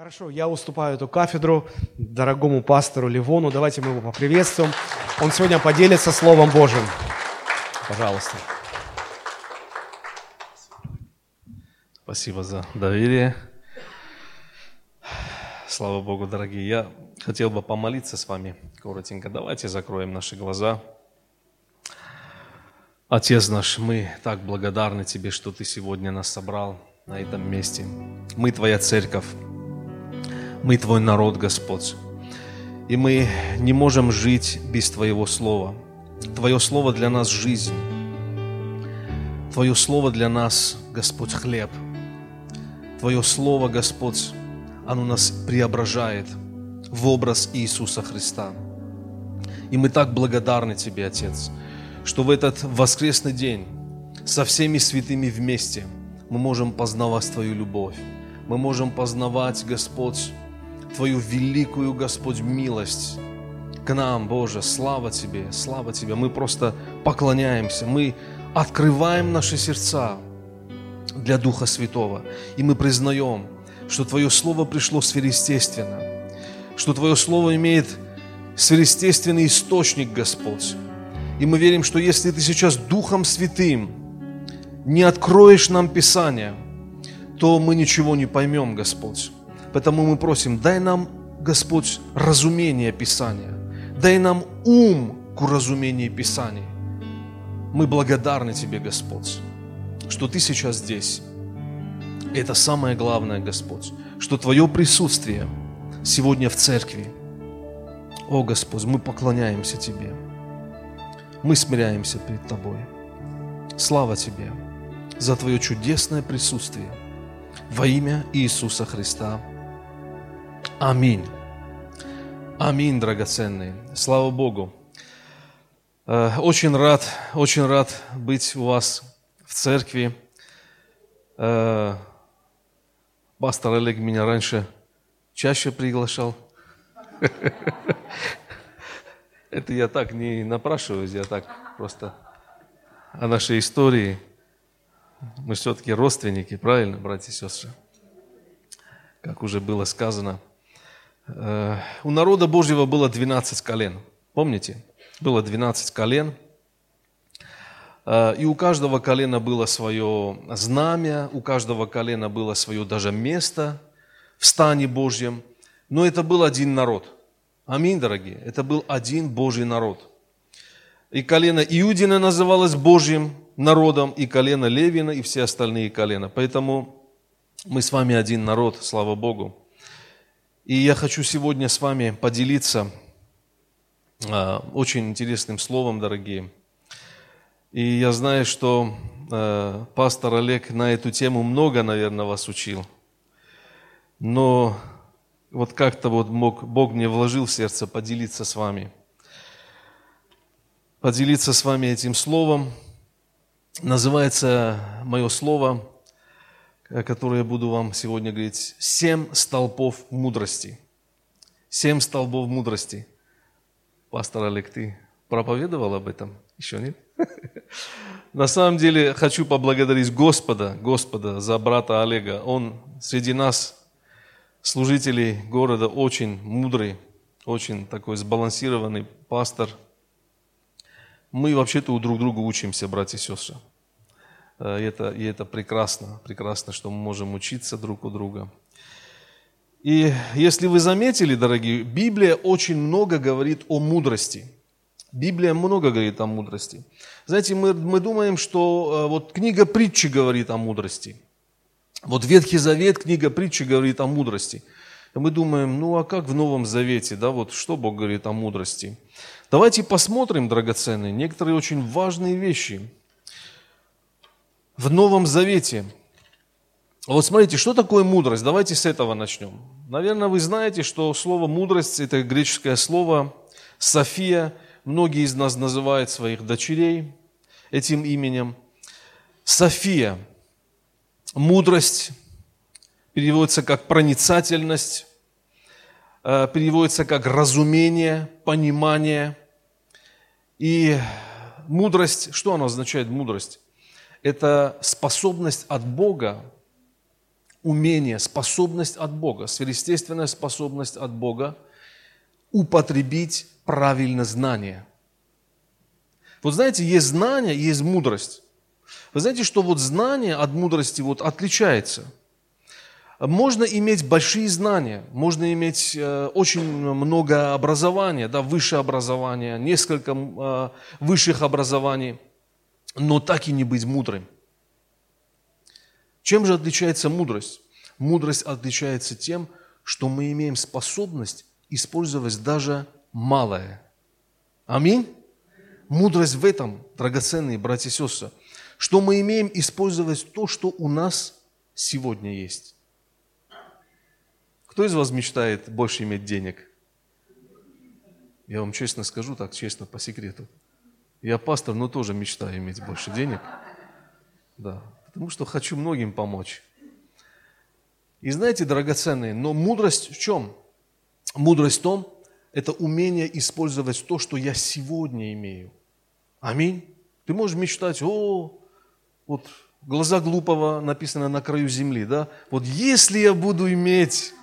Хорошо, я уступаю эту кафедру дорогому пастору Ливону. Давайте мы его поприветствуем. Он сегодня поделится Словом Божьим. Пожалуйста. Спасибо за доверие. Слава Богу, дорогие. Я хотел бы помолиться с вами коротенько. Давайте закроем наши глаза. Отец наш, мы так благодарны Тебе, что Ты сегодня нас собрал на этом месте. Мы Твоя церковь. Мы Твой народ, Господь. И мы не можем жить без Твоего Слова. Твое Слово для нас – жизнь. Твое Слово для нас, Господь, хлеб. Твое Слово, Господь, оно нас преображает в образ Иисуса Христа. И мы так благодарны Тебе, Отец, что в этот воскресный день со всеми святыми вместе мы можем познавать Твою любовь. Мы можем познавать, Господь, Твою великую, Господь, милость к нам, Боже. Слава Тебе, слава Тебе. Мы просто поклоняемся, мы открываем наши сердца для Духа Святого. И мы признаем, что Твое Слово пришло сверхъестественно, что Твое Слово имеет сверхъестественный источник, Господь. И мы верим, что если Ты сейчас Духом Святым не откроешь нам Писание, то мы ничего не поймем, Господь. Поэтому мы просим, дай нам, Господь, разумение Писания. Дай нам ум к уразумению Писания. Мы благодарны Тебе, Господь, что Ты сейчас здесь. И это самое главное, Господь, что Твое присутствие сегодня в церкви. О, Господь, мы поклоняемся Тебе. Мы смиряемся перед Тобой. Слава Тебе за Твое чудесное присутствие во имя Иисуса Христа. Аминь. Аминь, драгоценные. Слава Богу. Э, очень рад, очень рад быть у вас в церкви. Э, пастор Олег меня раньше чаще приглашал. Это я так не напрашиваюсь, я так просто о нашей истории. Мы все-таки родственники, правильно, братья и сестры? Как уже было сказано – у народа Божьего было 12 колен. Помните? Было 12 колен. Э, и у каждого колена было свое знамя, у каждого колена было свое даже место в стане Божьем. Но это был один народ. Аминь, дорогие. Это был один Божий народ. И колено Иудина называлось Божьим народом, и колено Левина, и все остальные колена. Поэтому мы с вами один народ, слава Богу. И я хочу сегодня с вами поделиться а, очень интересным словом, дорогие. И я знаю, что а, пастор Олег на эту тему много, наверное, вас учил. Но вот как-то вот Бог, Бог мне вложил в сердце поделиться с вами. Поделиться с вами этим словом. Называется мое слово которую я буду вам сегодня говорить, семь столпов мудрости. Семь столбов мудрости. Пастор Олег, ты проповедовал об этом? Еще нет? На самом деле хочу поблагодарить Господа, Господа за брата Олега. Он среди нас, служителей города, очень мудрый, очень такой сбалансированный пастор. Мы вообще-то у друг друга учимся, братья и сестры. Э, и это, и это прекрасно, прекрасно, что мы можем учиться друг у друга. И если вы заметили, дорогие, Библия очень много говорит о мудрости. Библия много говорит о мудрости. Знаете, мы, мы думаем, что э, вот книга притчи говорит о мудрости. Вот Ветхий Завет, книга притчи говорит о мудрости. И мы думаем, ну а как в Новом Завете, да, вот что Бог говорит о мудрости? Давайте посмотрим, драгоценные, некоторые очень важные вещи – в Новом Завете. Вот смотрите, что такое мудрость? Давайте с этого начнем. Наверное, вы знаете, что слово мудрость – это греческое слово София. Многие из нас называют своих дочерей этим именем. София. Мудрость переводится как проницательность, э, переводится как разумение, понимание. И мудрость, что она означает мудрость? Это способность от Бога умение, способность от Бога, сверхъестественная способность от Бога употребить правильно знание. Вот знаете, есть знание, есть мудрость. Вы знаете, что вот знание от мудрости вот отличается. Можно иметь большие знания, можно иметь э, очень много образования, да, высшее образование, несколько э, высших образований, но так и не быть мудрым. Чем же отличается мудрость? Мудрость отличается тем, что мы имеем способность использовать даже малое. Аминь. Мудрость в этом, драгоценные братья и сестры, что мы имеем использовать то, что у нас сегодня есть. Кто из вас мечтает больше иметь денег? Я вам честно скажу, так честно, по секрету. Я пастор, но тоже мечтаю иметь больше денег. Да, потому что хочу многим помочь. И знаете, драгоценные, но мудрость в чем? Мудрость в том, это умение использовать то, что я сегодня имею. Аминь. Ты можешь мечтать, о, вот глаза глупого написано на краю земли, да? Вот если я буду иметь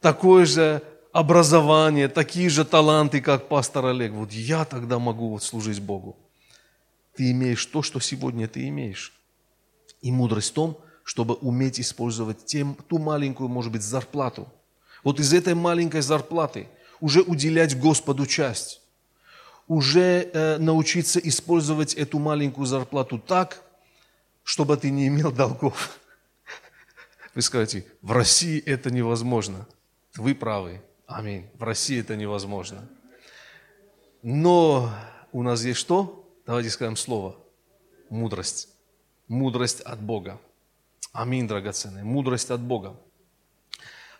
такое же образование, такие же таланты, как пастор Олег, вот я тогда могу вот служить Богу. Ты имеешь то, что сегодня ты имеешь. И мудрость в том, чтобы уметь использовать тем, ту маленькую, может быть, зарплату. Вот из этой маленькой зарплаты уже уделять Господу часть. Уже э, научиться использовать эту маленькую зарплату так, чтобы ты не имел долгов. Вы скажете, в России это невозможно. Вы правы. Аминь. В России это невозможно. Но у нас есть что? Давайте скажем слово. Мудрость. Мудрость от Бога. Аминь, драгоценные. Мудрость от Бога.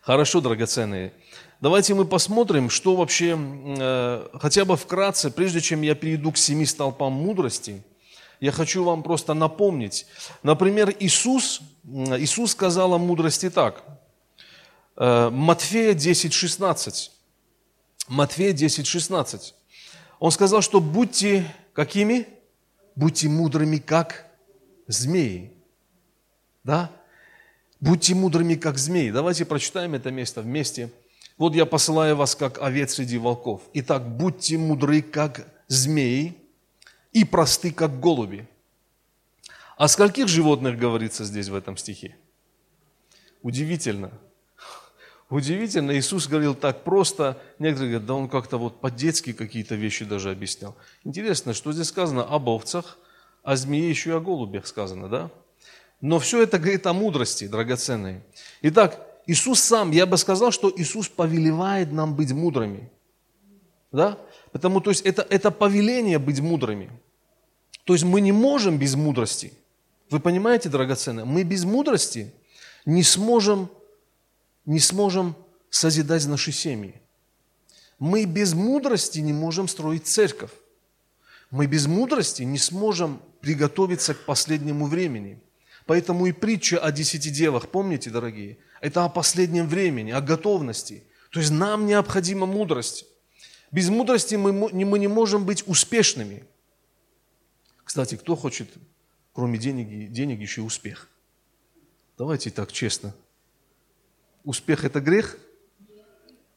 Хорошо, драгоценные. Давайте мы посмотрим, что вообще, э, хотя бы вкратце, прежде чем я перейду к семи столпам мудрости, я хочу вам просто напомнить. Например, Иисус, Иисус сказал о мудрости так – Матфея 10, 16. Матфея 10, 16. Он сказал, что будьте какими? Будьте мудрыми, как змеи. Да? Будьте мудрыми, как змеи. Давайте прочитаем это место вместе. Вот я посылаю вас, как овец среди волков. Итак, будьте мудры, как змеи, и просты, как голуби. О скольких животных говорится здесь в этом стихе? Удивительно. Удивительно, Иисус говорил так просто. Некоторые говорят, да он как-то вот по-детски какие-то вещи даже объяснял. Интересно, что здесь сказано об овцах, о змее еще и о голубях сказано, да? Но все это говорит о мудрости, драгоценной. Итак, Иисус сам, я бы сказал, что Иисус повелевает нам быть мудрыми. Да? Потому, то есть, это, это повеление быть мудрыми. То есть, мы не можем без мудрости. Вы понимаете, драгоценные? Мы без мудрости не сможем не сможем созидать наши семьи. Мы без мудрости не можем строить церковь. Мы без мудрости не сможем приготовиться к последнему времени. Поэтому и притча о десяти девах, помните, дорогие, это о последнем времени, о готовности. То есть нам необходима мудрость. Без мудрости мы, мы не можем быть успешными. Кстати, кто хочет, кроме денег, денег еще и успех? Давайте так честно – Успех – это грех?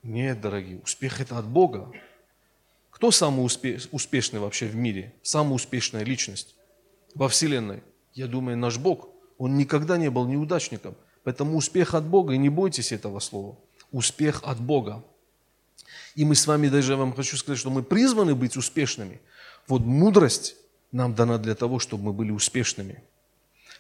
Нет, дорогие, успех – это от Бога. Кто самый успешный вообще в мире? Самая успешная личность во Вселенной? Я думаю, наш Бог. Он никогда не был неудачником. Поэтому успех от Бога, и не бойтесь этого слова. Успех от Бога. И мы с вами даже, вам хочу сказать, что мы призваны быть успешными. Вот мудрость нам дана для того, чтобы мы были успешными.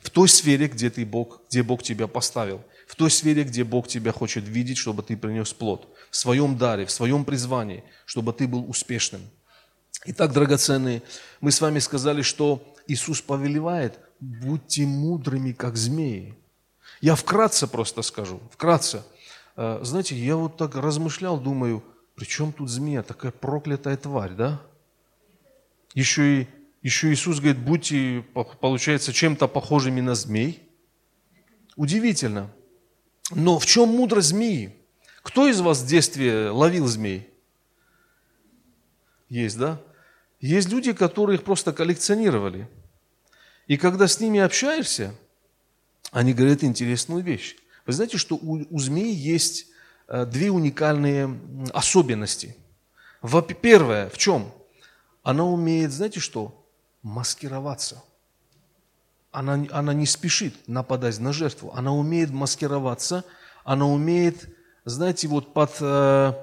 В той сфере, где ты Бог, где Бог тебя поставил – в той сфере, где Бог тебя хочет видеть, чтобы ты принес плод, в своем даре, в своем призвании, чтобы ты был успешным. Итак, драгоценные, мы с вами сказали, что Иисус повелевает, будьте мудрыми, как змеи. Я вкратце просто скажу, вкратце. Э, знаете, я вот так размышлял, думаю, при чем тут змея, такая проклятая тварь, да? Еще и еще Иисус говорит, будьте, получается, чем-то похожими на змей. Удивительно. Но в чем мудрость змеи? Кто из вас в детстве ловил змей? Есть, да? Есть люди, которые их просто коллекционировали. И когда с ними общаешься, они говорят интересную вещь. Вы знаете, что у, у змеи есть э, две уникальные особенности. Первое, в чем? Она умеет, знаете что? Маскироваться. Она, она не спешит нападать на жертву. Она умеет маскироваться, она умеет, знаете, вот под, э,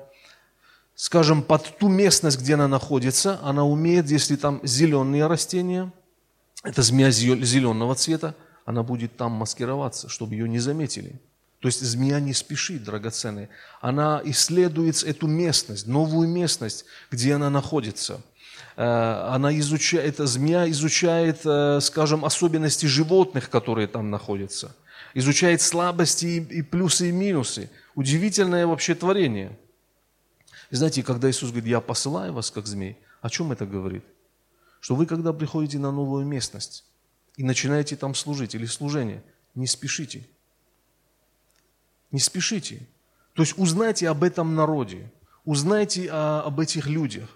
скажем, под ту местность, где она находится, она умеет, если там зеленые растения, это змея зеленого цвета, она будет там маскироваться, чтобы ее не заметили. То есть змея не спешит, драгоценные. Она исследует эту местность, новую местность, где она находится. Э, она изучает, эта змея изучает, э, скажем, особенности животных, которые там находятся. Изучает слабости и плюсы и минусы. Удивительное вообще творение. Знаете, когда Иисус говорит, я посылаю вас, как змей, о чем это говорит? Что вы, когда приходите на новую местность, и начинаете там служить или служение, не спешите. Не спешите. То есть узнайте об этом народе, узнайте о, об этих людях,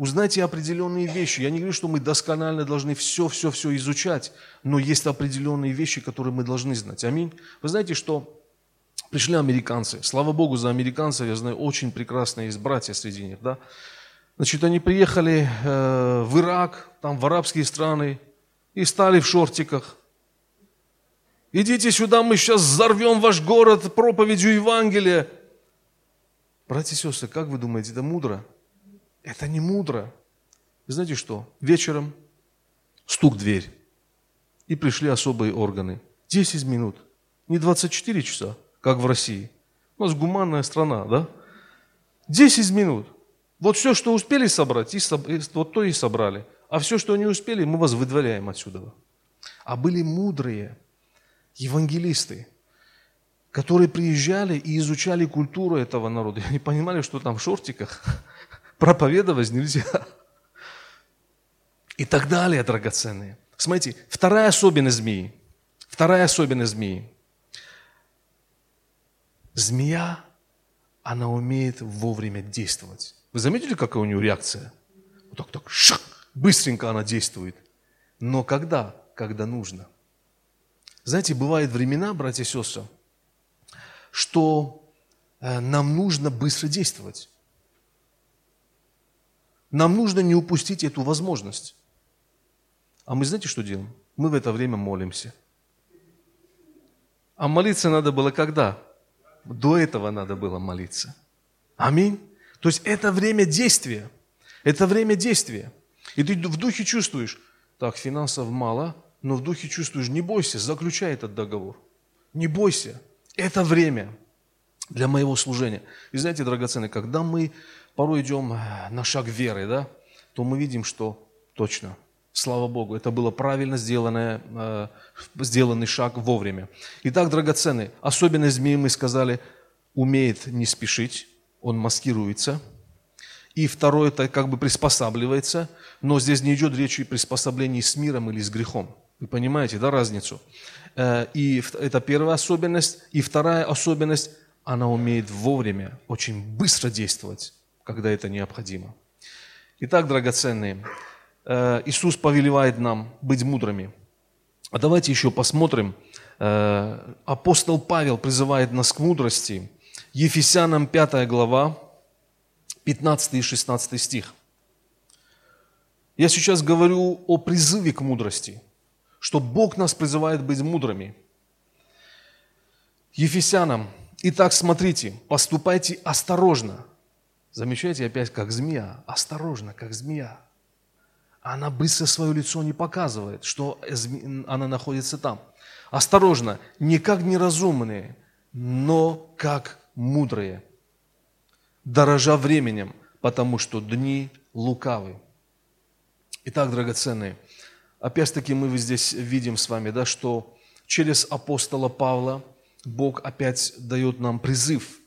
узнайте определенные вещи. Я не говорю, что мы досконально должны все-все-все изучать, но есть определенные вещи, которые мы должны знать. Аминь. Вы знаете, что пришли американцы. Слава Богу за американцев, я знаю, очень прекрасные есть братья среди них. Да? Значит, они приехали э, в Ирак, там в арабские страны, и стали в шортиках. Идите сюда, мы сейчас взорвем ваш город проповедью Евангелия. Братья и сестры, как вы думаете, это мудро? Это не мудро. Вы знаете что? Вечером стук в дверь. И пришли особые органы. 10 минут. Не 24 часа, как в России. У нас гуманная страна, да? 10 минут. Вот все, что успели собрать, и соб... вот то и собрали. А все, что не успели, мы вас выдворяем отсюда. А были мудрые евангелисты, которые приезжали и изучали культуру этого народа. И они понимали, что там в шортиках проповедовать нельзя. И так далее, драгоценные. Смотрите, вторая особенность змеи. Вторая особенность змеи. Змея, она умеет вовремя действовать. Вы заметили, какая у нее реакция? Вот так, так, шак, быстренько она действует. Но когда? Когда нужно. Знаете, бывают времена, братья и сестры, что э, нам нужно быстро действовать. Нам нужно не упустить эту возможность. А мы знаете, что делаем? Мы в это время молимся. А молиться надо было когда? До этого надо было молиться. Аминь. То есть это время действия. Это время действия. И ты в духе чувствуешь, так, финансов мало, но в духе чувствуешь, не бойся, заключай этот договор. Не бойся. Это время для моего служения. И знаете, драгоценные, когда мы порой идем э, на шаг веры, да, то мы видим, что точно, слава Богу, это было правильно сделанное, э, сделанный шаг вовремя. Итак, драгоценные, особенность змеи мы сказали, умеет не спешить, он маскируется – и второе, это как бы приспосабливается, но здесь не идет речь о приспособлении с миром или с грехом. Вы понимаете, да, разницу? Э, и это первая особенность. И вторая особенность, она умеет вовремя, очень быстро действовать, когда это необходимо. Итак, драгоценные, э, Иисус повелевает нам быть мудрыми. А давайте еще посмотрим. Э, апостол Павел призывает нас к мудрости. Ефесянам 5 глава, 15 и 16 стих. Я сейчас говорю о призыве к мудрости, что Бог нас призывает быть мудрыми. Ефесянам, итак, смотрите, поступайте осторожно. Замечаете опять, как змея, осторожно, как змея. Она быстро свое лицо не показывает, что она находится там. Осторожно, не как неразумные, но как мудрые – дорожа временем, потому что дни лукавы. Итак, драгоценные, опять-таки мы здесь видим с вами, да, что через апостола Павла Бог опять дает нам призыв,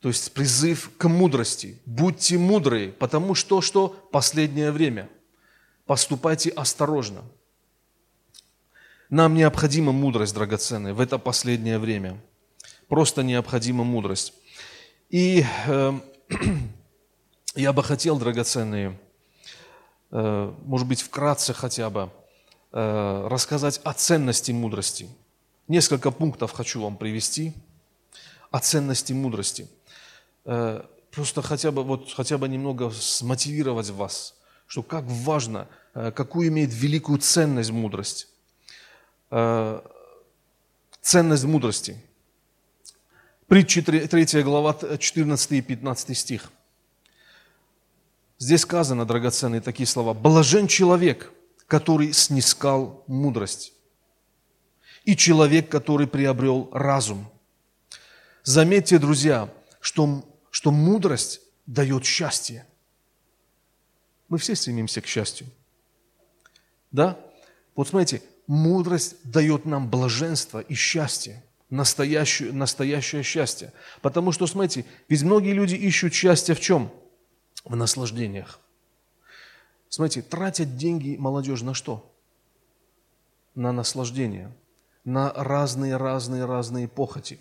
то есть призыв к мудрости. Будьте мудрые, потому что что? Последнее время. Поступайте осторожно. Нам необходима мудрость, драгоценная, в это последнее время. Просто необходима мудрость. И э, я бы хотел, драгоценные, э, может быть, вкратце хотя бы, э, рассказать о ценности мудрости. Несколько пунктов хочу вам привести. о ценности мудрости. Э, просто хотя бы, вот, хотя бы немного смотивировать вас, что как важно, э, какую имеет великую ценность мудрость. Э, ценность мудрости. Притчи 3 глава 14 и 15 стих. Здесь сказано, драгоценные, такие слова. «Блажен человек, который снискал мудрость, и человек, который приобрел разум». Заметьте, друзья, что, что мудрость дает счастье. Мы все стремимся к счастью. Да? Вот смотрите, мудрость дает нам блаженство и счастье, настоящее, настоящее счастье. Потому что, смотрите, ведь многие люди ищут счастье в чем? В наслаждениях. Смотрите, тратят деньги молодежь на что? На наслаждение, на разные-разные-разные похоти.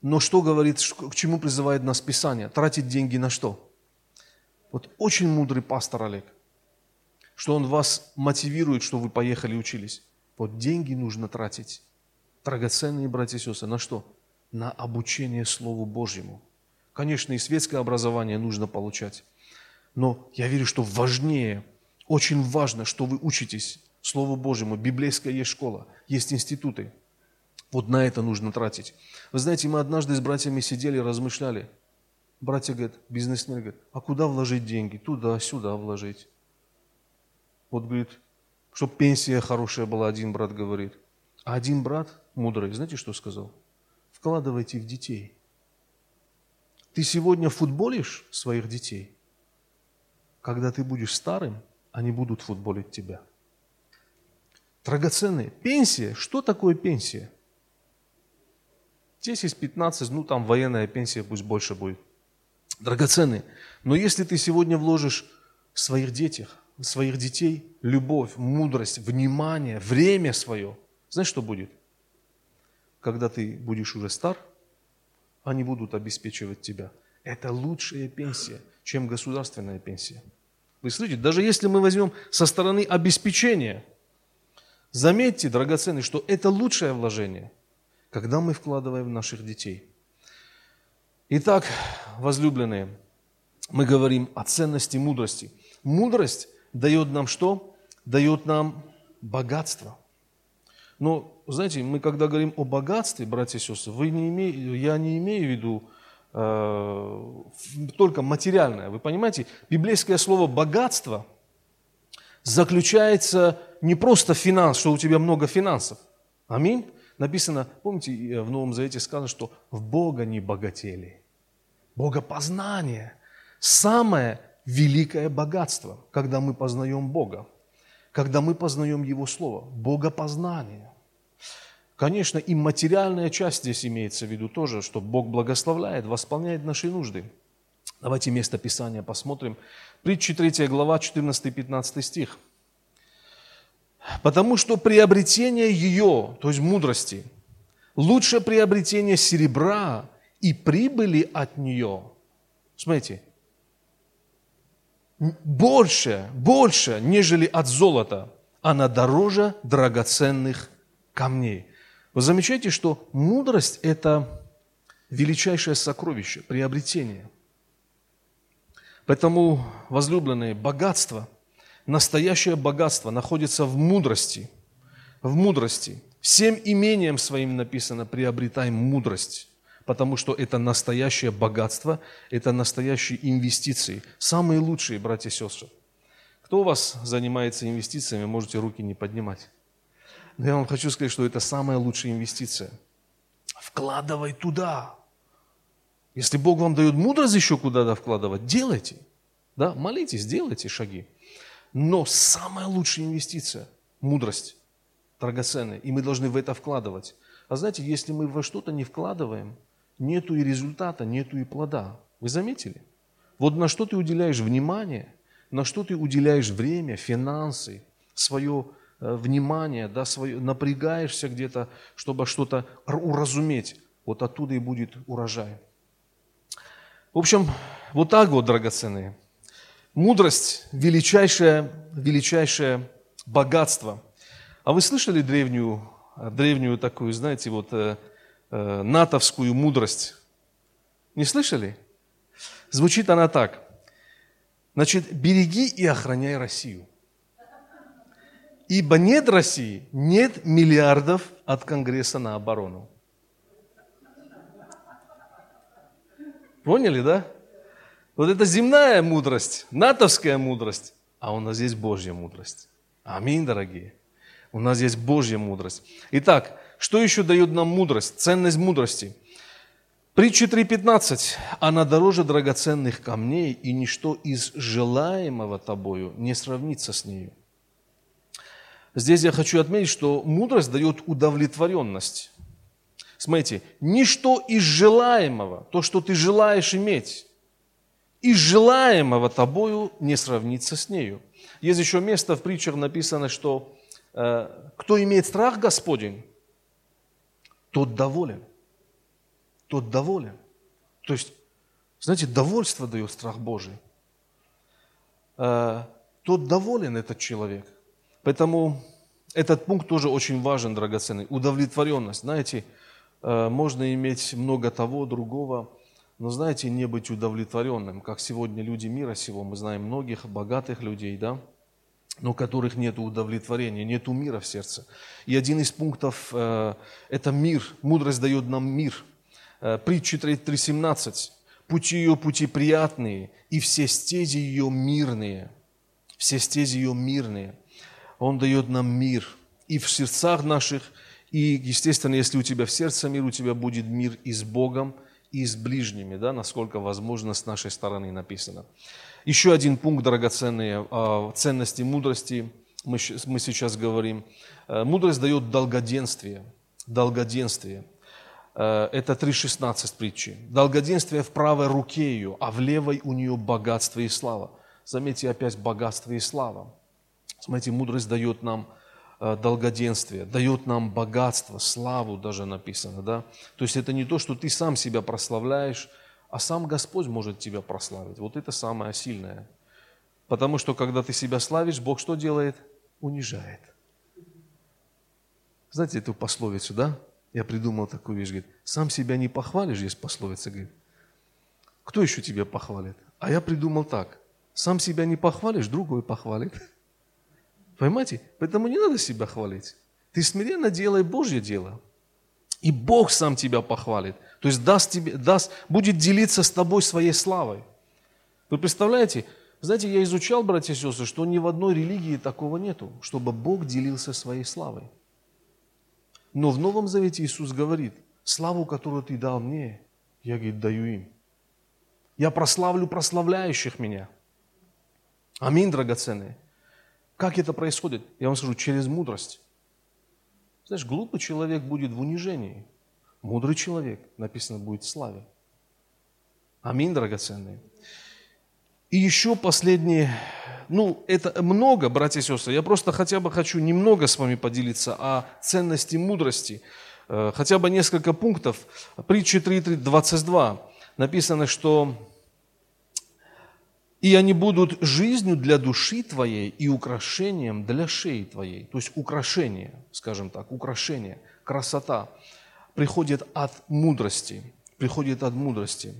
Но что говорит, к чему призывает нас Писание? Тратить деньги на что? Вот очень мудрый пастор Олег, что он вас мотивирует, что вы поехали учились. Вот деньги нужно тратить, драгоценные братья и сестры, на что? На обучение Слову Божьему. Конечно, и светское образование нужно получать, но я верю, что важнее, очень важно, что вы учитесь Слову Божьему. Библейская есть школа, есть институты. Вот на это нужно тратить. Вы знаете, мы однажды с братьями сидели, размышляли – Братья говорят, бизнесмен говорит, а куда вложить деньги? Туда, сюда вложить. Вот говорит, чтобы пенсия хорошая была, один брат говорит. А один брат, мудрый, знаете, что сказал? Вкладывайте в детей. Ты сегодня футболишь своих детей. Когда ты будешь старым, они будут футболить тебя. Драгоценные. Пенсия. Что такое пенсия? 10-15, ну там военная пенсия пусть больше будет драгоценные. Но если ты сегодня вложишь в своих детях, в своих детей любовь, мудрость, внимание, время свое, знаешь, что будет? Когда ты будешь уже стар, они будут обеспечивать тебя. Это лучшая пенсия, чем государственная пенсия. Вы слышите, даже если мы возьмем со стороны обеспечения, заметьте, драгоценный, что это лучшее вложение, когда мы вкладываем в наших детей – Итак, возлюбленные, мы говорим о ценности мудрости. Мудрость дает нам что? Дает нам богатство. Но, знаете, мы когда говорим о богатстве, братья и сестры, вы не имеете, я не имею в виду э, только материальное. Вы понимаете, библейское слово «богатство» заключается не просто в финанс, что у тебя много финансов. Аминь. Написано, помните, в Новом Завете сказано, что в Бога не богатели. Богопознание – самое великое богатство, когда мы познаем Бога, когда мы познаем Его Слово. Богопознание. Конечно, и материальная часть здесь имеется в виду тоже, что Бог благословляет, восполняет наши нужды. Давайте место Писания посмотрим. Притча 3 глава, 14-15 стих. Потому что приобретение ее, то есть мудрости, лучше приобретение серебра и прибыли от нее. Смотрите, больше, больше, нежели от золота, она дороже драгоценных камней. Вы замечаете, что мудрость – это величайшее сокровище, приобретение. Поэтому, возлюбленные, богатство – настоящее богатство находится в мудрости. В мудрости. Всем имением своим написано «приобретай мудрость», потому что это настоящее богатство, это настоящие инвестиции. Самые лучшие, братья и сестры. Кто у вас занимается инвестициями, можете руки не поднимать. Но я вам хочу сказать, что это самая лучшая инвестиция. Вкладывай туда. Если Бог вам дает мудрость еще куда-то вкладывать, делайте. Да, молитесь, делайте шаги. Но самая лучшая инвестиция – мудрость, драгоценная, и мы должны в это вкладывать. А знаете, если мы во что-то не вкладываем, нету и результата, нету и плода. Вы заметили? Вот на что ты уделяешь внимание, на что ты уделяешь время, финансы, свое э, внимание, да, свое, напрягаешься где-то, чтобы что-то уразуметь, вот оттуда и будет урожай. В общем, вот так вот, драгоценные – Мудрость – величайшее, величайшее богатство. А вы слышали древнюю, древнюю такую, знаете, вот э, э, натовскую мудрость. Не слышали? Звучит она так. Значит, береги и охраняй Россию. Ибо нет России, нет миллиардов от Конгресса на оборону. Поняли, да? Вот это земная мудрость, натовская мудрость, а у нас есть Божья мудрость. Аминь, дорогие. У нас есть Божья мудрость. Итак, что еще дает нам мудрость, ценность мудрости? Притча 3.15. Она дороже драгоценных камней, и ничто из желаемого тобою не сравнится с нею. Здесь я хочу отметить, что мудрость дает удовлетворенность. Смотрите, ничто из желаемого, то, что ты желаешь иметь, из желаемого тобою не сравнится с нею. Есть еще место в притчах написано, что э, кто имеет страх Господень, тот доволен. Тот доволен. То есть, знаете, довольство дает страх Божий. Э, тот доволен этот человек. Поэтому этот пункт тоже очень важен, драгоценный. Удовлетворенность. Знаете, э, можно иметь много того, другого, но, знаете, не быть удовлетворенным, как сегодня люди мира сего, мы знаем многих богатых людей, да, но которых нет удовлетворения, нет мира в сердце. И один из пунктов э, – это мир. Мудрость дает нам мир. Э, Притча 3.17. «Пути ее пути приятные, и все стези ее мирные». Все стези ее мирные. Он дает нам мир и в сердцах наших, и, естественно, если у тебя в сердце мир, у тебя будет мир и с Богом, и с ближними, да, насколько возможно с нашей стороны написано. Еще один пункт, драгоценные, о ценности мудрости, мы, мы сейчас говорим. Э, мудрость дает долгоденствие. Долгоденствие. Э, это 3.16 притчи. Долгоденствие в правой руке ее, а в левой у нее богатство и слава. Заметьте опять богатство и слава. Смотрите, мудрость дает нам долгоденствие, дает нам богатство, славу даже написано, да. То есть это не то, что ты сам себя прославляешь, а сам Господь может тебя прославить. Вот это самое сильное. Потому что когда ты себя славишь, Бог что делает? Унижает. Знаете эту пословицу, да? Я придумал такую вещь, говорит, сам себя не похвалишь, есть пословица, говорит. Кто еще тебя похвалит? А я придумал так, сам себя не похвалишь, другой похвалит. Понимаете? Поэтому не надо себя хвалить. Ты смиренно делай Божье дело. И Бог сам тебя похвалит. То есть даст тебе, даст, будет делиться с тобой своей славой. Вы представляете? Знаете, я изучал, братья и сестры, что ни в одной религии такого нету, чтобы Бог делился своей славой. Но в Новом Завете Иисус говорит, славу, которую ты дал мне, я, говорит, даю им. Я прославлю прославляющих меня. Аминь, драгоценные. Как это происходит? Я вам скажу, через мудрость. Знаешь, глупый человек будет в унижении. Мудрый человек, написано, будет в славе. Аминь, драгоценные. И еще последнее, ну, это много, братья и сестры, я просто хотя бы хочу немного с вами поделиться о ценности мудрости, э, хотя бы несколько пунктов. Притча 3.22 написано, что и они будут жизнью для души твоей и украшением для шеи твоей. То есть украшение, скажем так, украшение, красота приходит от мудрости, приходит от мудрости.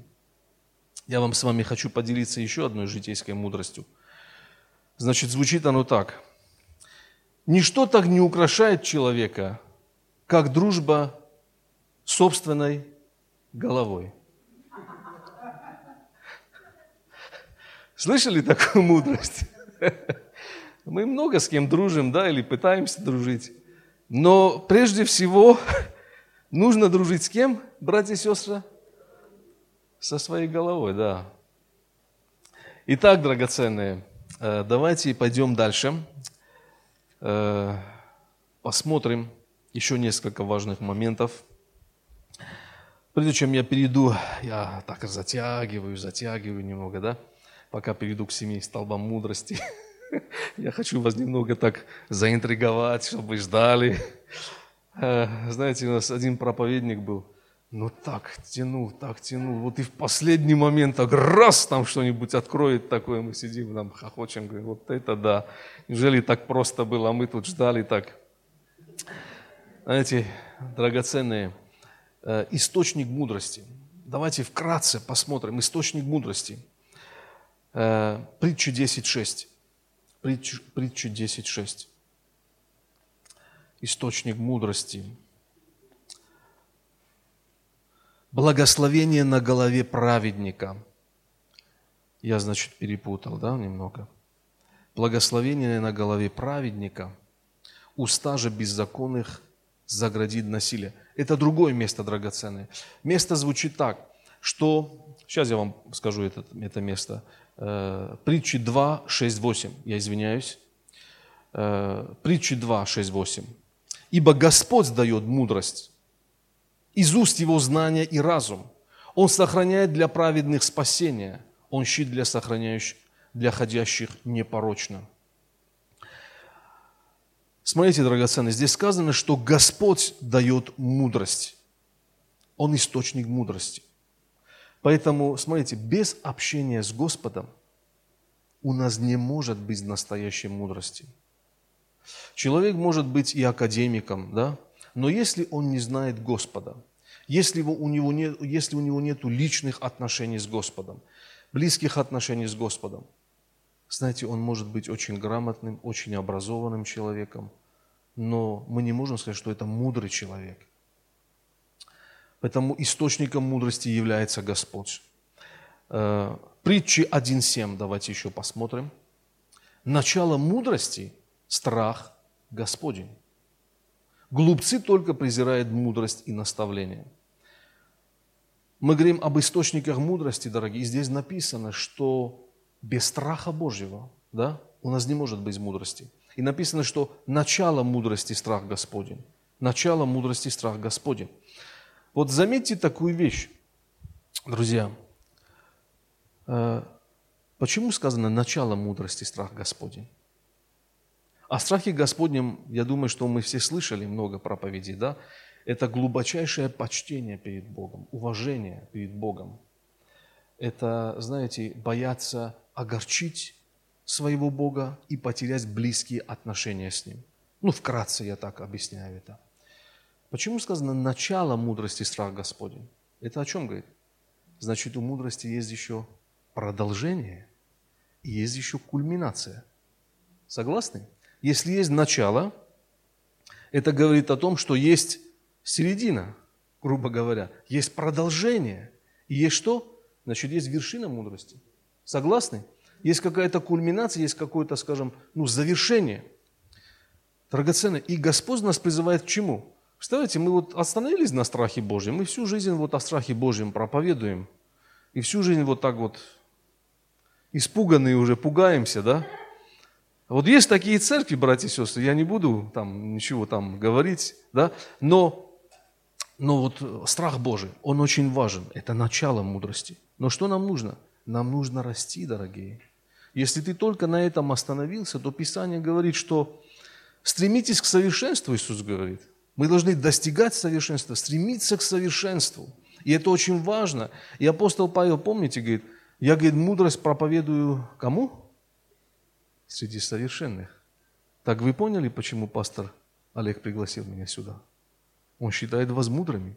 Я вам с вами хочу поделиться еще одной житейской мудростью. Значит, звучит оно так. Ничто так не украшает человека, как дружба собственной головой. Слышали такую мудрость? Мы много с кем дружим, да, или пытаемся дружить. Но прежде всего нужно дружить с кем, братья и сестры? Со своей головой, да. Итак, драгоценные, э, давайте пойдем дальше. Э, посмотрим еще несколько важных моментов. Прежде чем я перейду, я так затягиваю, затягиваю немного, да? Пока перейду к семи столбам мудрости. Я хочу вас немного так заинтриговать, чтобы ждали. Э, знаете, у нас один проповедник был, ну так тянул, так тянул. Вот и в последний момент так раз там что-нибудь откроет такое, мы сидим, там хохочем, говорим, вот это да. Неужели так просто было, а мы тут ждали так. Знаете, драгоценные, э, источник мудрости. Давайте вкратце посмотрим источник мудрости. Э, притча 10.6. Притча, притча 10.6. Источник мудрости. Благословение на голове праведника. Я, значит, перепутал, да, немного. Благословение на голове праведника, уста же беззаконных заградит насилие. Это другое место драгоценное. Место звучит так, что, сейчас я вам скажу это, это место, притчи 2, 6, 8, я извиняюсь, э, притчи 2, 6, 8. «Ибо Господь дает мудрость, из уст Его знания и разум. Он сохраняет для праведных спасение, Он щит для сохраняющих, для ходящих непорочно». Смотрите, драгоценные, здесь сказано, что Господь дает мудрость. Он источник мудрости. Поэтому, смотрите, без общения с Господом у нас не может быть настоящей мудрости. Человек может быть и академиком, да, но если он не знает Господа, если у него нет, если у него нет личных отношений с Господом, близких отношений с Господом, знаете, он может быть очень грамотным, очень образованным человеком, но мы не можем сказать, что это мудрый человек. Поэтому источником мудрости является Господь. Э, притчи 1.7, давайте еще посмотрим. Начало мудрости – страх Господень. Глупцы только презирают мудрость и наставление. Мы говорим об источниках мудрости, дорогие, и здесь написано, что без страха Божьего да, у нас не может быть мудрости. И написано, что начало мудрости – страх Господень. Начало мудрости – страх Господень. Вот заметьте такую вещь, друзья. Э, почему сказано начало мудрости – страх Господень? О страхе Господнем, я думаю, что мы все слышали много проповедей, да? Это глубочайшее почтение перед Богом, уважение перед Богом. Это, знаете, бояться огорчить своего Бога и потерять близкие отношения с Ним. Ну, вкратце я так объясняю это. Почему сказано начало мудрости страх Господень? Это о чем говорит? Значит, у мудрости есть еще продолжение и есть еще кульминация. Согласны? Если есть начало, это говорит о том, что есть середина, грубо говоря, есть продолжение. И есть что? Значит, есть вершина мудрости. Согласны? Есть какая-то кульминация, есть какое-то, скажем, ну, завершение. Драгоценное. И Господь нас призывает к чему? Представляете, мы вот остановились на страхе Божьем, мы всю жизнь вот о страхе Божьем проповедуем. И всю жизнь вот так вот испуганные уже, пугаемся, да? Вот есть такие церкви, братья и сестры, я не буду там ничего там говорить, да, но, но вот страх Божий, он очень важен, это начало мудрости. Но что нам нужно? Нам нужно расти, дорогие. Если ты только на этом остановился, то Писание говорит, что стремитесь к совершенству, Иисус говорит. Мы должны достигать совершенства, стремиться к совершенству. И это очень важно. И апостол Павел, помните, говорит, я, говорит, мудрость проповедую кому? среди совершенных. Так вы поняли, почему пастор Олег пригласил меня сюда? Он считает вас мудрыми.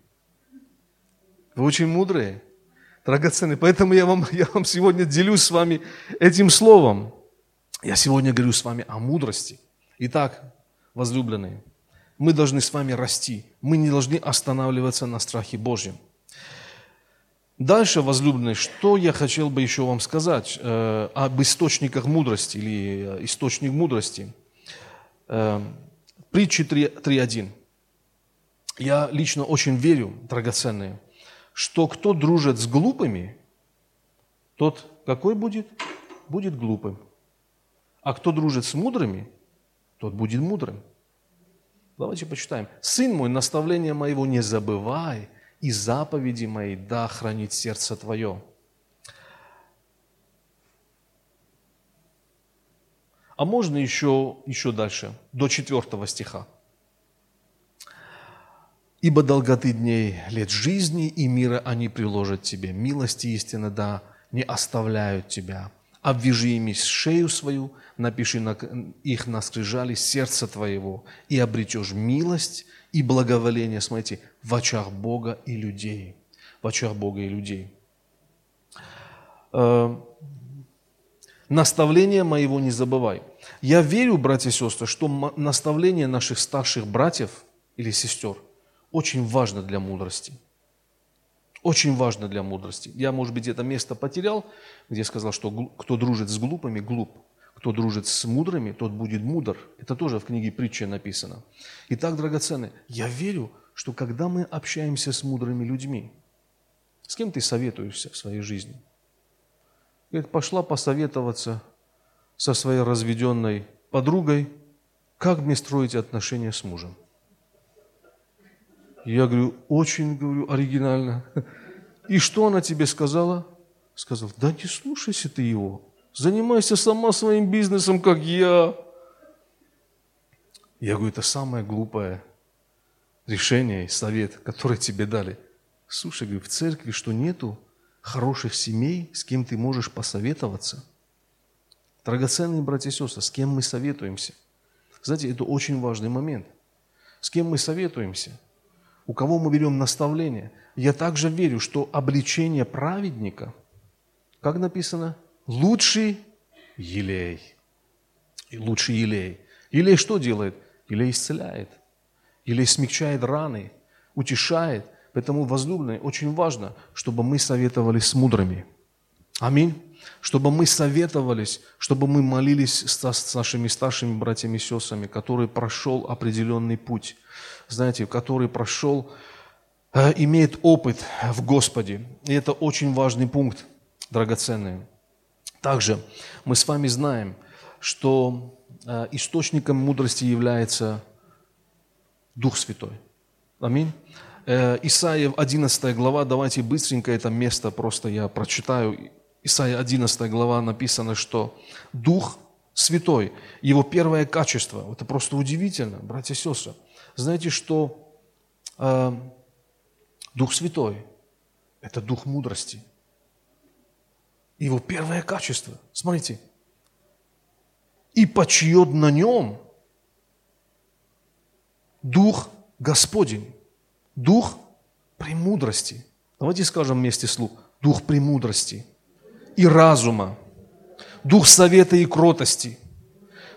Вы очень мудрые, драгоценные. Поэтому я вам, я вам сегодня делюсь с вами этим словом. Я сегодня говорю с вами о мудрости. Итак, возлюбленные, мы должны с вами расти. Мы не должны останавливаться на страхе Божьем. Дальше, возлюбленные, что я хотел бы еще вам сказать э, об источниках мудрости или э, источник мудрости. Э, притчи 3.1. Я лично очень верю, драгоценные, что кто дружит с глупыми, тот какой будет? Будет глупым. А кто дружит с мудрыми, тот будет мудрым. Давайте почитаем. «Сын мой, наставление моего не забывай, и заповеди мои да хранит сердце твое. А можно еще, еще дальше, до четвертого стиха. «Ибо долготы дней лет жизни и мира они приложат тебе, милости истины да не оставляют тебя, Обвяжи ими шею свою, напиши на, их на скрижали сердца твоего, и обретешь милость и благоволение, смотрите, в очах Бога и людей. В очах Бога и людей. Э, наставление моего не забывай. Я верю, братья и сестры, что наставление наших старших братьев или сестер очень важно для мудрости. Очень важно для мудрости. Я, может быть, это место потерял, где сказал, что кто дружит с глупыми, глуп. Кто дружит с мудрыми, тот будет мудр. Это тоже в книге притчи написано. Итак, драгоценные, я верю, что когда мы общаемся с мудрыми людьми, с кем ты советуешься в своей жизни? Говорит, пошла посоветоваться со своей разведенной подругой, как мне строить отношения с мужем. Я говорю, очень, говорю, оригинально. И что она тебе сказала? Сказал, да не слушайся ты его. Занимайся сама своим бизнесом, как я. Я говорю, это самое глупое решение и совет, который тебе дали. Слушай, говорю, в церкви что нету хороших семей, с кем ты можешь посоветоваться? Драгоценные братья и сестры, с кем мы советуемся? Знаете, это очень важный момент. С кем мы советуемся? У кого мы берем наставление? Я также верю, что обличение праведника, как написано, лучший елей. И лучший елей. Елей что делает? Елей исцеляет. Елей смягчает раны, утешает. Поэтому, возлюбленные, очень важно, чтобы мы советовались с мудрыми. Аминь. Чтобы мы советовались, чтобы мы молились с нашими старшими братьями и сестрами, который прошел определенный путь, знаете, который прошел, э, имеет опыт в Господе. И это очень важный пункт, драгоценный. Также мы с вами знаем, что э, источником мудрости является Дух Святой. Аминь. Э, Исаия 11 глава, давайте быстренько это место просто я прочитаю. Исаия 11 глава написано, что Дух Святой, Его первое качество, это просто удивительно, братья и сестры. Знаете, что э, Дух Святой – это Дух мудрости – его первое качество. Смотрите. И почьет на нем Дух Господень, Дух премудрости. Давайте скажем вместе слух. Дух премудрости и разума, Дух совета и кротости,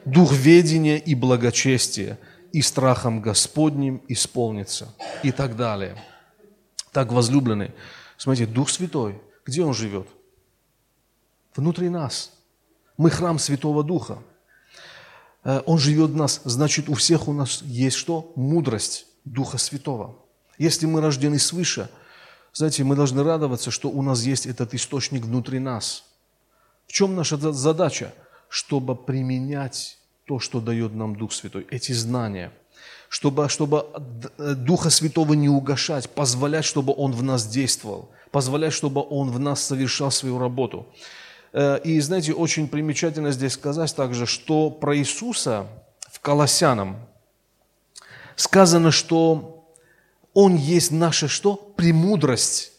Дух ведения и благочестия, и страхом Господним исполнится, и так далее. Так, возлюбленный, смотрите, Дух Святой, где Он живет? внутри нас. Мы храм Святого Духа. Э, Он живет в нас, значит, у всех у нас есть что? Мудрость Духа Святого. Если мы рождены свыше, знаете, мы должны радоваться, что у нас есть этот источник внутри нас. В чем наша задача? Чтобы применять то, что дает нам Дух Святой, эти знания – чтобы, чтобы э, Духа Святого не угошать, позволять, чтобы Он в нас действовал, позволять, чтобы Он в нас совершал свою работу. Э, и, знаете, очень примечательно здесь сказать также, что про Иисуса в Колоссянам сказано, что Он есть наша что? Премудрость.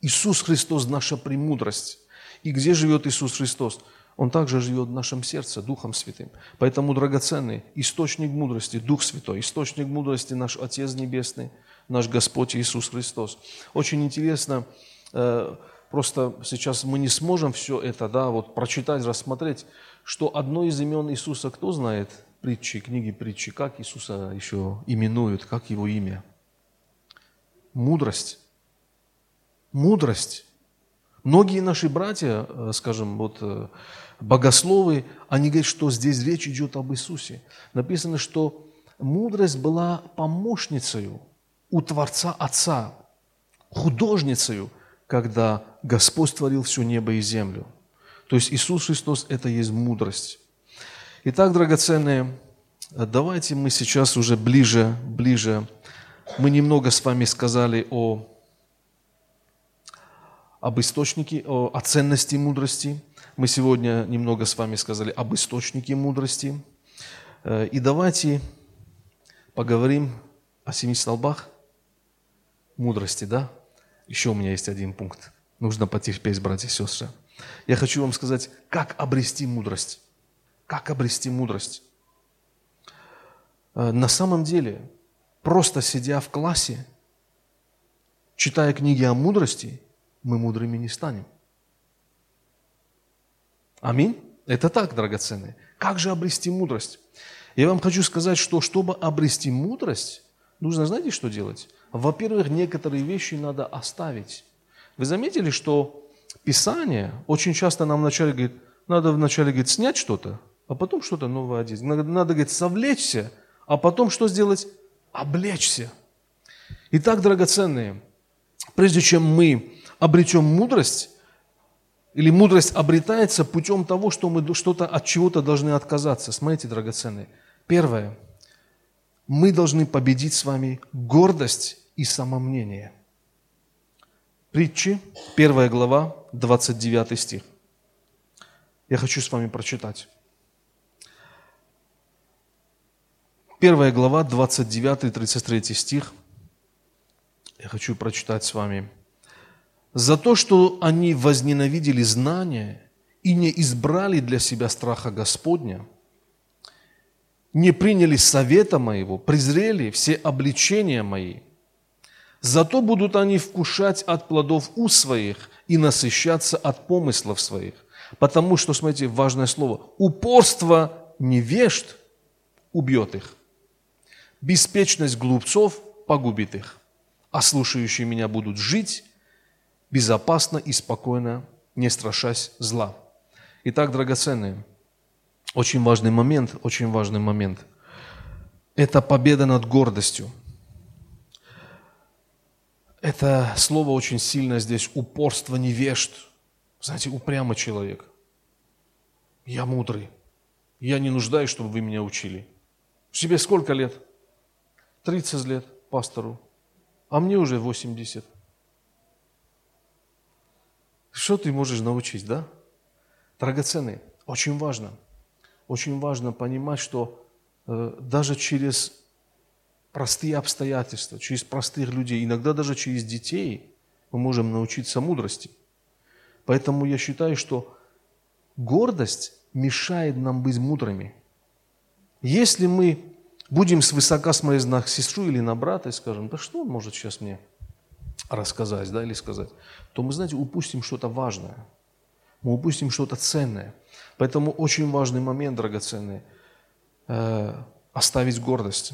Иисус Христос – наша премудрость. И где живет Иисус Христос? Он также живет в нашем сердце Духом Святым. Поэтому, драгоценный, источник мудрости, Дух Святой, источник мудрости наш Отец Небесный, наш Господь Иисус Христос. Очень интересно, э, Просто сейчас мы не сможем все это, да, вот прочитать, рассмотреть, что одно из имен Иисуса, кто знает притчи, книги притчи, как Иисуса еще именуют, как его имя? Мудрость. Мудрость. Многие наши братья, э, скажем, вот э, богословы, они говорят, что здесь речь идет об Иисусе. Написано, что мудрость была помощницей у Творца Отца, художницей, когда Господь творил все небо и землю. То есть Иисус Христос – это есть мудрость. Итак, драгоценные, давайте мы сейчас уже ближе, ближе. Мы немного с вами сказали о, об источнике, о, о ценности мудрости. Мы сегодня немного с вами сказали об источнике мудрости. Э, и давайте поговорим о семи столбах мудрости, да? Еще у меня есть один пункт. Нужно потерпеть, братья и сестры. Я хочу вам сказать, как обрести мудрость. Как обрести мудрость. Э, на самом деле, просто сидя в классе, читая книги о мудрости, мы мудрыми не станем. Аминь. Это так, драгоценные. Как же обрести мудрость? Я вам хочу сказать, что чтобы обрести мудрость, нужно, знаете, что делать? Во-первых, некоторые вещи надо оставить. Вы заметили, что Писание очень часто нам вначале говорит, надо вначале, говорит, снять что-то, а потом что-то новое одеть. Надо, надо, говорит, совлечься, а потом что сделать? Облечься. Итак, драгоценные, прежде чем мы обретем мудрость, или мудрость обретается путем того, что мы что-то от чего-то должны отказаться. Смотрите, драгоценные. Первое. Мы должны победить с вами гордость и самомнение. Притчи, первая глава, 29 стих. Я хочу с вами прочитать. Первая глава, 29-33 стих. Я хочу прочитать с вами. «За то, что они возненавидели знания и не избрали для себя страха Господня, не приняли совета моего, презрели все обличения мои, зато будут они вкушать от плодов у своих и насыщаться от помыслов своих. Потому что, смотрите, важное слово, упорство невежд убьет их, Беспечность глупцов погубит их, а слушающие меня будут жить безопасно и спокойно, не страшась зла. Итак, драгоценные, очень важный момент, очень важный момент. Это победа над гордостью. Это слово очень сильно здесь, упорство невежд. Знаете, упрямый человек. Я мудрый. Я не нуждаюсь, чтобы вы меня учили. Тебе сколько лет? 30 лет пастору, а мне уже 80. Что ты можешь научить, да? Драгоценный, очень важно, очень важно понимать, что э, даже через простые обстоятельства, через простых людей, иногда даже через детей мы можем научиться мудрости. Поэтому я считаю, что гордость мешает нам быть мудрыми. Если мы будем свысока смотреть на сестру или на брата и скажем, да что он может сейчас мне рассказать, да, или сказать, то мы, знаете, упустим что-то важное, мы упустим что-то ценное. Поэтому очень важный момент, драгоценный, э, оставить гордость,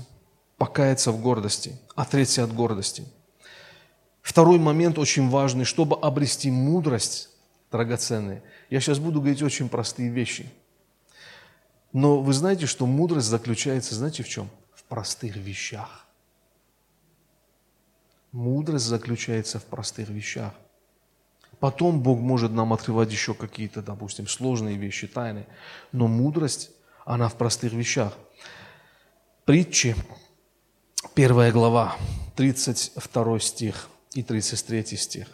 покаяться в гордости, отречься от гордости. Второй момент очень важный, чтобы обрести мудрость, драгоценные. Я сейчас буду говорить очень простые вещи – но вы знаете, что мудрость заключается, знаете, в чем? В простых вещах. Мудрость заключается в простых вещах. Потом Бог может нам открывать еще какие-то, допустим, сложные вещи, тайны. Но мудрость, она в простых вещах. Притчи, первая глава, 32 стих и 33 стих.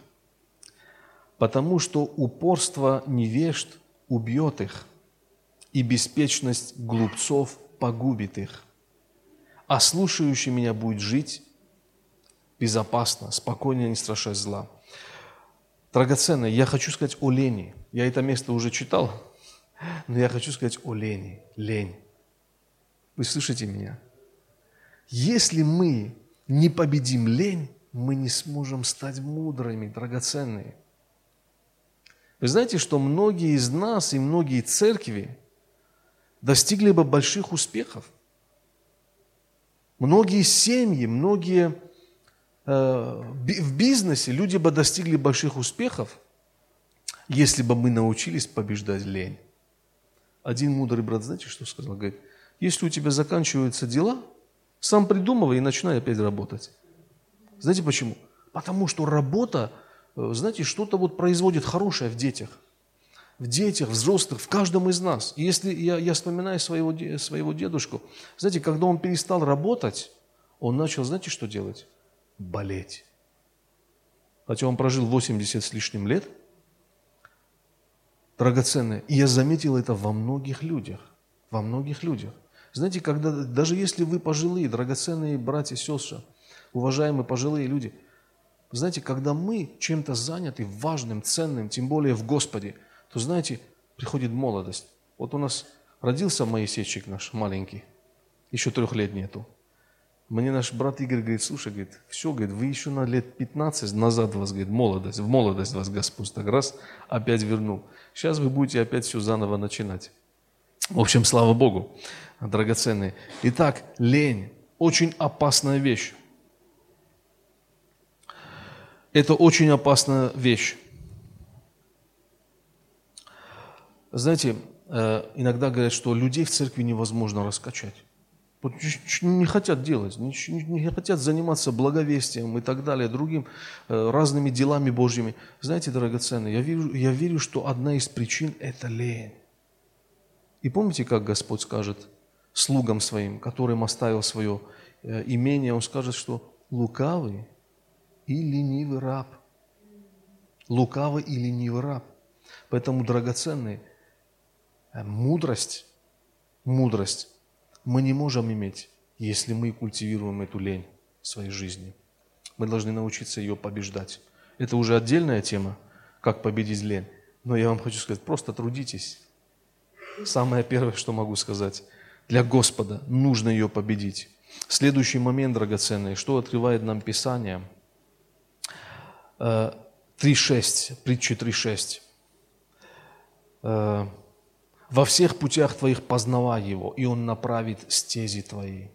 «Потому что упорство невежд убьет их, и беспечность глупцов погубит их. А слушающий меня будет жить безопасно, спокойно, не страшась зла. Драгоценное, я хочу сказать о лени. Я это место уже читал, но я хочу сказать о лени. Лень. Вы слышите меня? Если мы не победим лень, мы не сможем стать мудрыми, драгоценные. Вы знаете, что многие из нас и многие церкви достигли бы больших успехов. Многие семьи, многие э, в бизнесе люди бы достигли больших успехов, если бы мы научились побеждать лень. Один мудрый брат, знаете, что сказал? Говорит, если у тебя заканчиваются дела, сам придумывай и начинай опять работать. Знаете почему? Потому что работа, э, знаете, что-то вот производит хорошее в детях в детях, взрослых, в каждом из нас. И если я, я вспоминаю своего, своего дедушку, знаете, когда он перестал работать, он начал, знаете, что делать? Болеть. Хотя он прожил 80 с лишним лет, драгоценное. И я заметил это во многих людях. Во многих людях. Знаете, когда, даже если вы пожилые, драгоценные братья, сестры, уважаемые пожилые люди, знаете, когда мы чем-то заняты важным, ценным, тем более в Господе – то знаете, приходит молодость. Вот у нас родился Моисейчик наш маленький, еще трех лет нету. Мне наш брат Игорь говорит, слушай, говорит, все, говорит, вы еще на лет 15 назад вас, говорит, молодость, в молодость вас Господь так раз опять вернул. Сейчас вы будете опять все заново начинать. В общем, слава Богу, драгоценные. Итак, лень – очень опасная вещь. Это очень опасная вещь. Знаете, э, иногда говорят, что людей в церкви невозможно раскачать. Не хотят делать, не, хотят заниматься благовестием и так далее, другим э, разными делами Божьими. Знаете, драгоценные, я верю, я верю, что одна из причин – это лень. И помните, как Господь скажет слугам своим, которым оставил свое э, имение, Он скажет, что лукавый и ленивый раб. Лукавый и ленивый раб. Поэтому, драгоценные, мудрость, мудрость мы не можем иметь, если мы культивируем эту лень в своей жизни. Мы должны научиться ее побеждать. Это уже отдельная тема, как победить лень. Но я вам хочу сказать, просто трудитесь. Самое первое, что могу сказать, для Господа нужно ее победить. Следующий момент, драгоценный, что открывает нам Писание? 3.6, э, притча 3.6 во всех путях твоих познавай Его, и Он направит стези твои.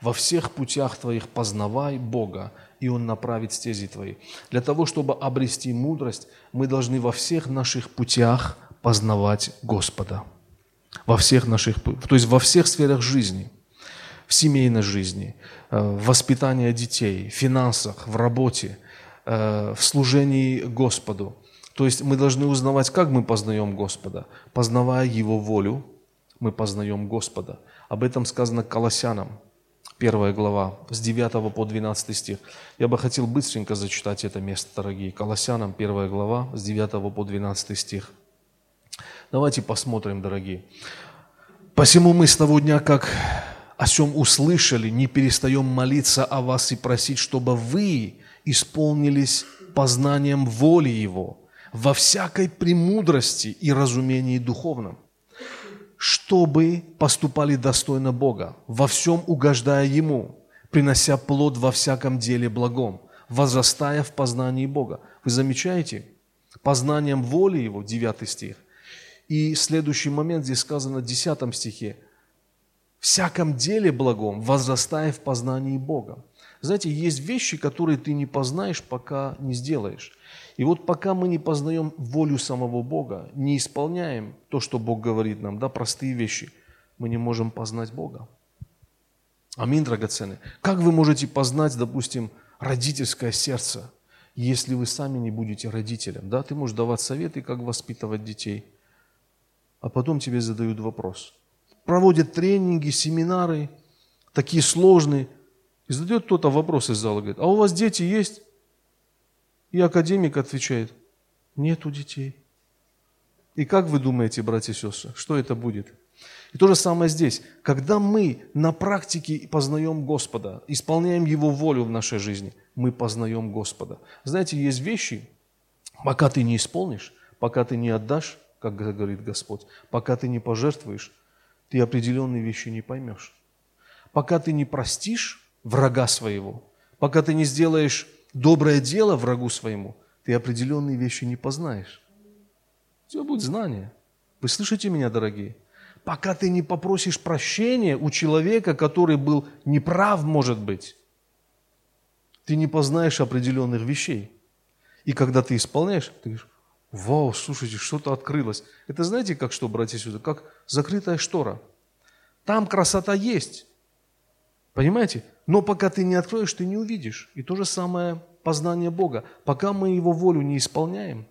Во всех путях твоих познавай Бога, и Он направит стези твои. Для того, чтобы обрести мудрость, мы должны во всех наших путях познавать Господа. Во всех наших, то есть во всех сферах жизни, в семейной жизни, э, в воспитании детей, в финансах, в работе, э, в служении Господу – то есть мы должны узнавать, как мы познаем Господа. Познавая Его волю, мы познаем Господа. Об этом сказано Колоссянам, первая глава, с 9 по 12 стих. Я бы хотел быстренько зачитать это место, дорогие. Колоссянам, первая глава, с 9 по 12 стих. Давайте посмотрим, дорогие. «Посему мы с того дня, как о сем услышали, не перестаем молиться о вас и просить, чтобы вы исполнились познанием воли Его, во всякой премудрости и разумении духовном, чтобы поступали достойно Бога, во всем угождая Ему, принося плод во всяком деле благом, возрастая в познании Бога. Вы замечаете? Познанием воли Его, 9 стих. И следующий момент здесь сказано в 10 стихе. «Всяком деле благом, возрастая в познании Бога». Знаете, есть вещи, которые ты не познаешь, пока не сделаешь. И вот пока мы не познаем волю самого Бога, не исполняем то, что Бог говорит нам, да, простые вещи, мы не можем познать Бога. Аминь, драгоценные. Как вы можете познать, допустим, родительское сердце, если вы сами не будете родителем? Да, ты можешь давать советы, как воспитывать детей, а потом тебе задают вопрос. Проводят тренинги, семинары, такие сложные, и задает кто-то вопрос из зала, говорит, а у вас дети есть? И академик отвечает, нету детей. И как вы думаете, братья и сестры, что это будет? И то же самое здесь. Когда мы на практике познаем Господа, исполняем Его волю в нашей жизни, мы познаем Господа. Знаете, есть вещи, пока ты не исполнишь, пока ты не отдашь, как говорит Господь, пока ты не пожертвуешь, ты определенные вещи не поймешь. Пока ты не простишь врага своего, пока ты не сделаешь доброе дело врагу своему, ты определенные вещи не познаешь. У тебя будет знание. Вы слышите меня, дорогие? Пока ты не попросишь прощения у человека, который был неправ, может быть, ты не познаешь определенных вещей. И когда ты исполняешь, ты говоришь, вау, слушайте, что-то открылось. Это знаете, как что, братья и сестры, как закрытая штора. Там красота есть. Понимаете? Но пока ты не откроешь, ты не увидишь. И то же самое познание Бога. Пока мы Его волю не исполняем,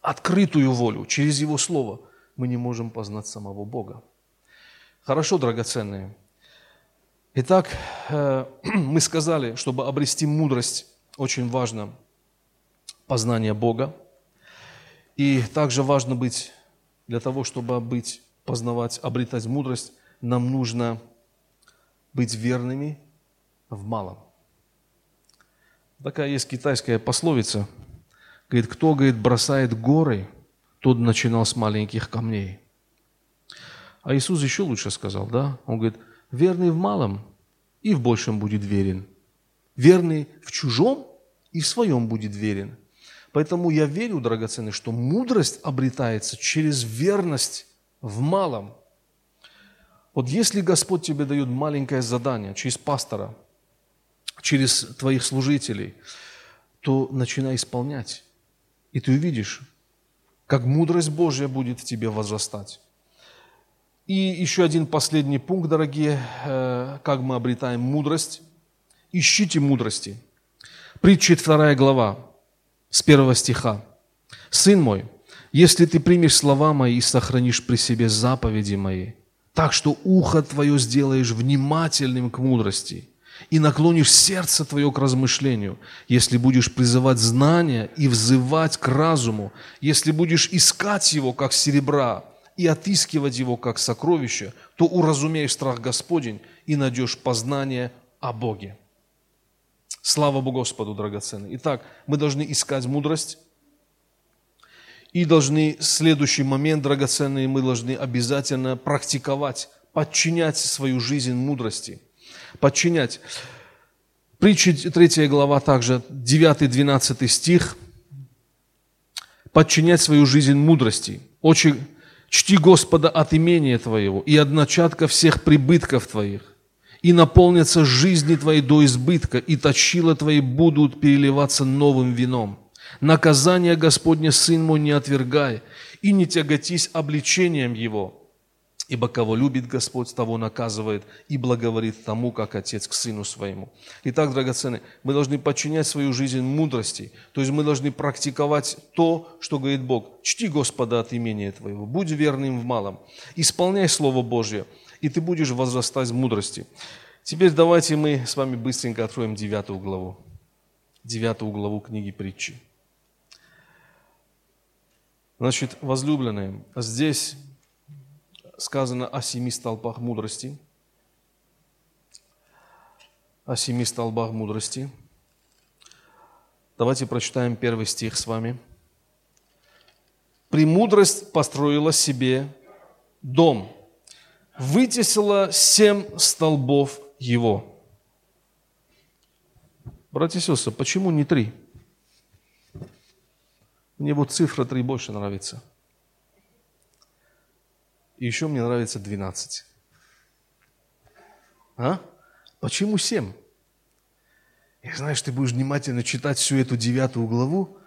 открытую волю через Его Слово, мы не можем познать самого Бога. Хорошо, драгоценные. Итак, э, мы сказали, чтобы обрести мудрость, очень важно познание Бога. И также важно быть, для того, чтобы быть, познавать, обретать мудрость, нам нужно быть верными в малом. Такая есть китайская пословица. Говорит, кто, говорит, бросает горы, тот начинал с маленьких камней. А Иисус еще лучше сказал, да? Он говорит, верный в малом и в большем будет верен. Верный в чужом и в своем будет верен. Поэтому я верю, драгоценный, что мудрость обретается через верность в малом. Вот если Господь тебе дает маленькое задание через пастора, через твоих служителей, то начинай исполнять. И ты увидишь, как мудрость Божья будет в тебе возрастать. И еще один последний пункт, дорогие, э, как мы обретаем мудрость. Ищите мудрости. Притча 2 глава, с первого стиха. «Сын мой, если ты примешь слова мои и сохранишь при себе заповеди мои, так что ухо твое сделаешь внимательным к мудрости и наклонишь сердце твое к размышлению, если будешь призывать знания и взывать к разуму, если будешь искать его, как серебра, и отыскивать его, как сокровище, то уразумеешь страх Господень и найдешь познание о Боге. Слава Богу Господу, драгоценный. Итак, мы должны искать мудрость, и должны, следующий момент, драгоценный, мы должны обязательно практиковать, подчинять свою жизнь мудрости. Подчинять. Притча 3 глава также, 9-12 стих. Подчинять свою жизнь мудрости. Очень чти Господа от имения Твоего и от начатка всех прибытков Твоих и наполнятся жизни твои до избытка, и точила твои будут переливаться новым вином. Наказание Господне, Сын мой, не отвергай, и не тяготись обличением Его, Ибо кого любит Господь, того наказывает и благоволит тому, как отец к сыну своему. Итак, драгоценные, мы должны подчинять свою жизнь мудрости. То есть мы должны практиковать то, что говорит Бог. Чти Господа от имени Твоего, будь верным в малом, исполняй Слово Божье, и ты будешь возрастать в мудрости. Теперь давайте мы с вами быстренько откроем девятую главу. Девятую главу книги притчи. Значит, возлюбленные, здесь сказано о семи столпах мудрости. О семи столбах мудрости. Давайте прочитаем первый стих с вами. «Премудрость построила себе дом, вытесила семь столбов его». Братья и сестры, почему не три? Мне вот цифра три больше нравится – и еще мне нравится 12. А? Почему 7? Я знаю, что ты будешь внимательно читать всю эту девятую главу,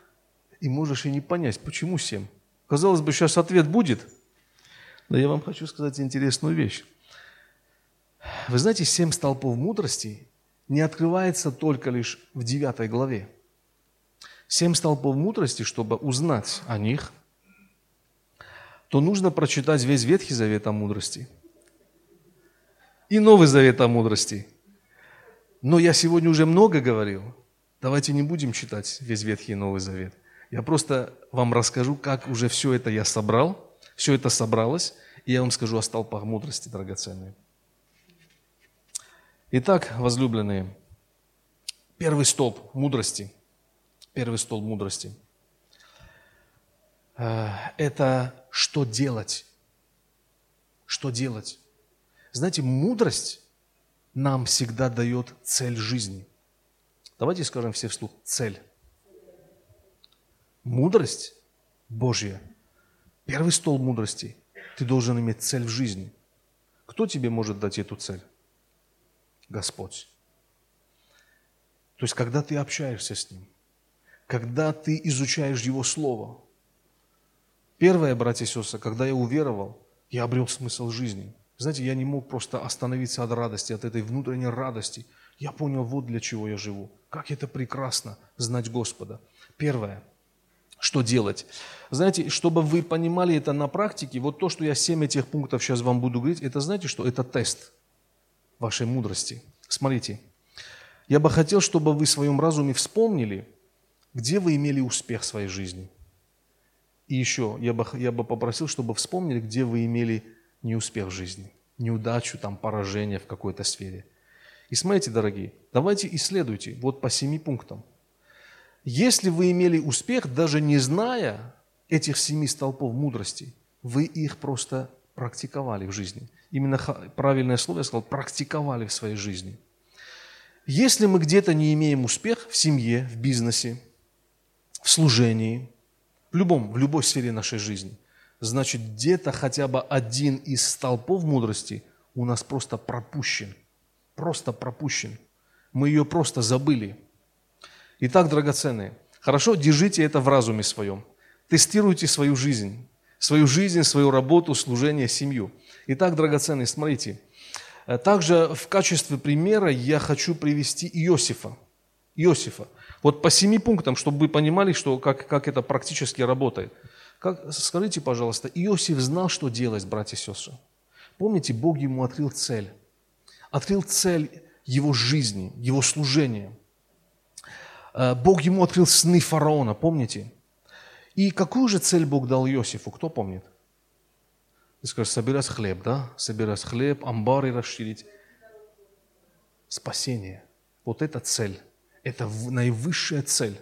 и можешь и не понять, почему 7. Казалось бы, сейчас ответ будет, но я вам хочу сказать интересную вещь. Вы знаете, семь столпов мудрости не открывается только лишь в девятой главе. Семь столпов мудрости, чтобы узнать о них – то нужно прочитать весь Ветхий Завет о мудрости и Новый Завет о мудрости. Но я сегодня уже много говорил. Давайте не будем читать весь Ветхий и Новый Завет. Я просто вам расскажу, как уже все это я собрал, все это собралось, и я вам скажу о столпах мудрости драгоценные. Итак, возлюбленные, первый столб мудрости, первый столб мудрости – Э, это что делать. Что делать? Знаете, мудрость нам всегда дает цель жизни. Давайте скажем все вслух цель. Мудрость Божья. Первый стол мудрости. Ты должен иметь цель в жизни. Кто тебе может дать эту цель? Господь. То есть, когда ты общаешься с Ним, когда ты изучаешь Его Слово, Первое, братья и сестры, когда я уверовал, я обрел смысл жизни. Знаете, я не мог просто остановиться от радости, от этой внутренней радости. Я понял, вот для чего я живу. Как это прекрасно знать Господа. Первое, что делать? Знаете, чтобы вы понимали это на практике, вот то, что я семь этих пунктов сейчас вам буду говорить, это знаете что? Это тест вашей мудрости. Смотрите, я бы хотел, чтобы вы в своем разуме вспомнили, где вы имели успех в своей жизни – и еще, я бы, я бы попросил, чтобы вспомнили, где вы имели неуспех в жизни, неудачу, там, поражение в какой-то сфере. И смотрите, дорогие, давайте исследуйте вот по семи пунктам. Если вы имели успех, даже не зная этих семи столпов мудрости, вы их просто практиковали в жизни. Именно правильное слово я сказал, практиковали в своей жизни. Если мы где-то не имеем успех в семье, в бизнесе, в служении, в, любом, в любой сфере нашей жизни, значит где-то хотя бы один из столпов мудрости у нас просто пропущен. Просто пропущен. Мы ее просто забыли. Итак, драгоценные, хорошо, держите это в разуме своем. Тестируйте свою жизнь, свою жизнь, свою работу, служение, семью. Итак, драгоценные, смотрите. Также в качестве примера я хочу привести Иосифа. Иосифа. Вот по семи пунктам, чтобы вы понимали, что, как, как это практически работает. Как, скажите, пожалуйста, Иосиф знал, что делать, братья и сестры. Помните, Бог ему открыл цель. Открыл цель его жизни, его служения. Э, Бог ему открыл сны фараона, помните? И какую же цель Бог дал Иосифу, кто помнит? Ты скажешь, собирать хлеб, да? Собирать хлеб, амбары расширить. Спасение. Вот это цель. Это наивысшая цель.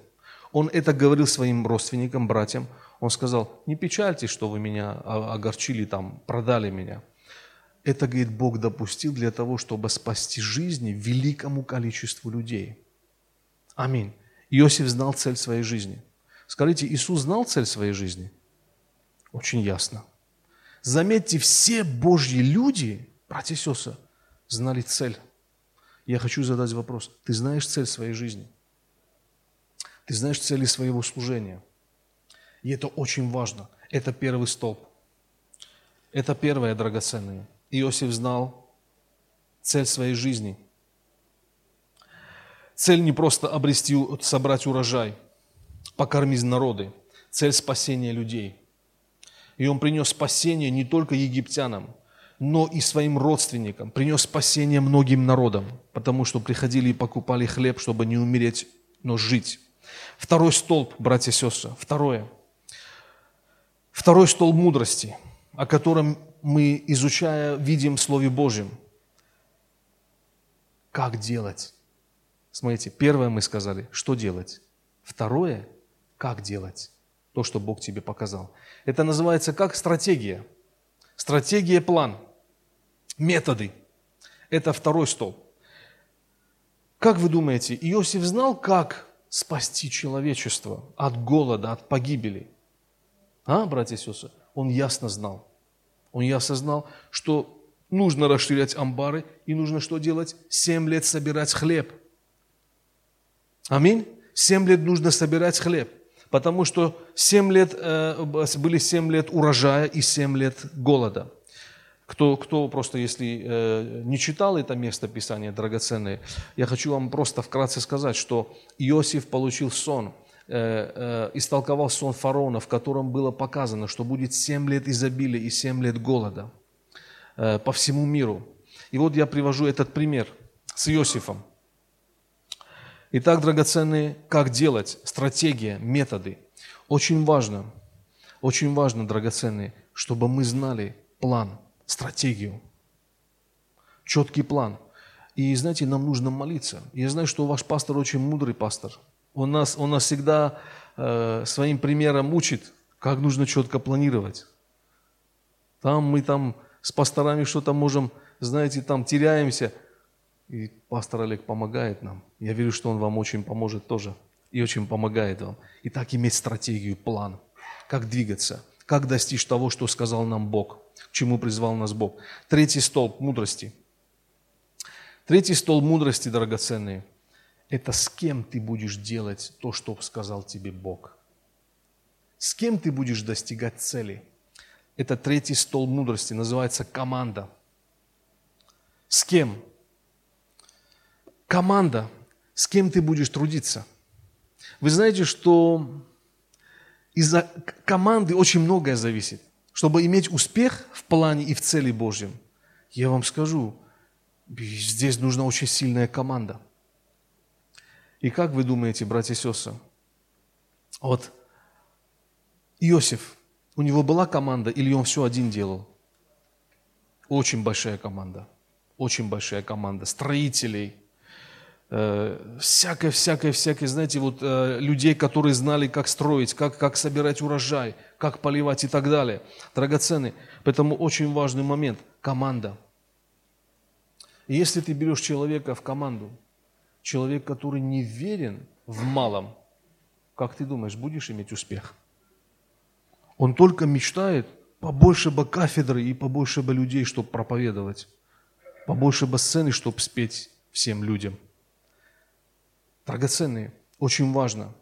Он это говорил своим родственникам, братьям. Он сказал, не печальтесь, что вы меня огорчили, там, продали меня. Это, говорит, Бог допустил для того, чтобы спасти жизни великому количеству людей. Аминь. Иосиф знал цель своей жизни. Скажите, Иисус знал цель своей жизни? Очень ясно. Заметьте, все Божьи люди, братья и сестры, знали цель. Я хочу задать вопрос. Ты знаешь цель своей жизни? Ты знаешь цели своего служения? И это очень важно. Это первый столб. Это первое драгоценное. Иосиф знал цель своей жизни. Цель не просто обрести, собрать урожай, покормить народы. Цель спасения людей. И он принес спасение не только египтянам, но и своим родственникам. Принес спасение многим народам, потому что приходили и покупали хлеб, чтобы не умереть, но жить. Второй столб, братья и сестры, второе. Второй столб мудрости, о котором мы, изучая, видим в Слове Божьем. Как делать? Смотрите, первое мы сказали, что делать. Второе, как делать то, что Бог тебе показал. Это называется как стратегия. Стратегия, план, методы. Это второй столб. Как вы думаете, Иосиф знал, как спасти человечество от голода, от погибели? А, братья и сестры? Он ясно знал. Он ясно знал, что нужно расширять амбары и нужно что делать? Семь лет собирать хлеб. Аминь. Семь лет нужно собирать хлеб, потому что семь лет, э, были семь лет урожая и семь лет голода. Кто, кто просто, если э, не читал это место Писания драгоценное, я хочу вам просто вкратце сказать, что Иосиф получил сон – Э, э, истолковал сон фараона, в котором было показано, что будет семь лет изобилия и семь лет голода э, по всему миру. И вот я привожу этот пример с Иосифом. Итак, драгоценные, как делать? Стратегия, методы. Очень важно, очень важно, драгоценные, чтобы мы знали план, стратегию, четкий план. И знаете, нам нужно молиться. Я знаю, что ваш пастор очень мудрый пастор – он нас, он нас всегда э, своим примером учит, как нужно четко планировать. Там мы там с пасторами что-то можем, знаете, там теряемся. И пастор Олег помогает нам. Я верю, что он вам очень поможет тоже. И очень помогает вам. И так иметь стратегию, план. Как двигаться. Как достичь того, что сказал нам Бог. К чему призвал нас Бог. Третий столб мудрости. Третий столб мудрости, драгоценные – это с кем ты будешь делать то, что сказал тебе Бог. С кем ты будешь достигать цели. Это третий стол мудрости, называется команда. С кем? Команда. С кем ты будешь трудиться? Вы знаете, что из-за команды очень многое зависит. Чтобы иметь успех в плане и в цели Божьем, я вам скажу, здесь нужна очень сильная команда – и как вы думаете, братья и сестры, вот Иосиф, у него была команда или он все один делал? Очень большая команда, очень большая команда строителей, всякое, всякое, всякое, знаете, вот э, людей, которые знали, как строить, как, как собирать урожай, как поливать и так далее. Драгоценные. Поэтому очень важный момент – команда. Если ты берешь человека в команду, человек, который не верен в малом, как ты думаешь, будешь иметь успех? Он только мечтает побольше бы кафедры и побольше бы людей, чтобы проповедовать, побольше бы сцены, чтобы спеть всем людям. Драгоценные, очень важно,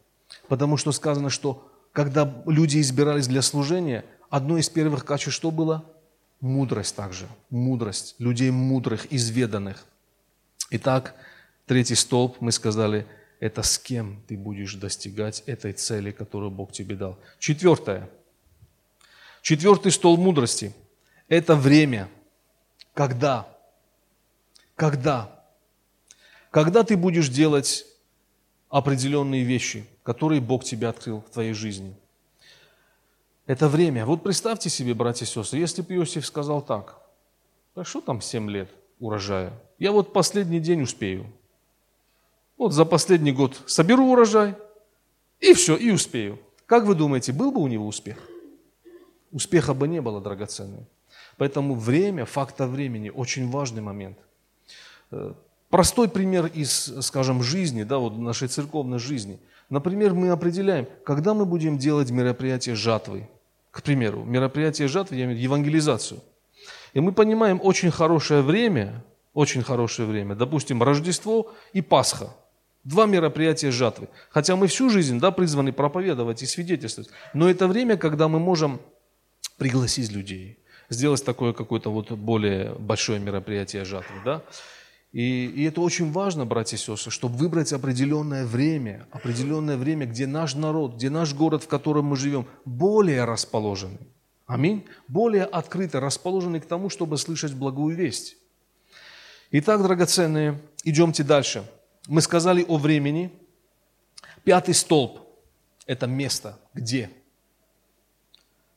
потому что сказано, что когда люди избирались для служения, одно из первых качеств что было? Мудрость также, мудрость, людей мудрых, изведанных. Итак, третий столб, мы сказали, это с кем ты будешь достигать этой цели, которую Бог тебе дал. Четвертое – Четвертый стол мудрости – это время. Когда? Когда? Когда ты будешь делать определенные вещи, которые Бог тебе открыл в твоей жизни. Это время. Вот представьте себе, братья и сестры, если бы Иосиф сказал так, да что там 7 лет урожая? Я вот последний день успею. Вот за последний год соберу урожай, и все, и успею. Как вы думаете, был бы у него успех? успеха бы не было драгоценным. Поэтому время, фактор времени, очень важный момент. Простой пример из, скажем, жизни, да, вот нашей церковной жизни. Например, мы определяем, когда мы будем делать мероприятие жатвы. К примеру, мероприятие жатвы, я имею в виду евангелизацию. И мы понимаем очень хорошее время, очень хорошее время, допустим, Рождество и Пасха. Два мероприятия жатвы. Хотя мы всю жизнь да, призваны проповедовать и свидетельствовать. Но это время, когда мы можем пригласить людей, сделать такое какое-то вот более большое мероприятие жатвы, да? И, и это очень важно, братья и сестры, чтобы выбрать определенное время, определенное время, где наш народ, где наш город, в котором мы живем, более расположенный. Аминь. Более открыто расположенный к тому, чтобы слышать благую весть. Итак, драгоценные, идемте дальше. Мы сказали о времени. Пятый столб – это место. Где?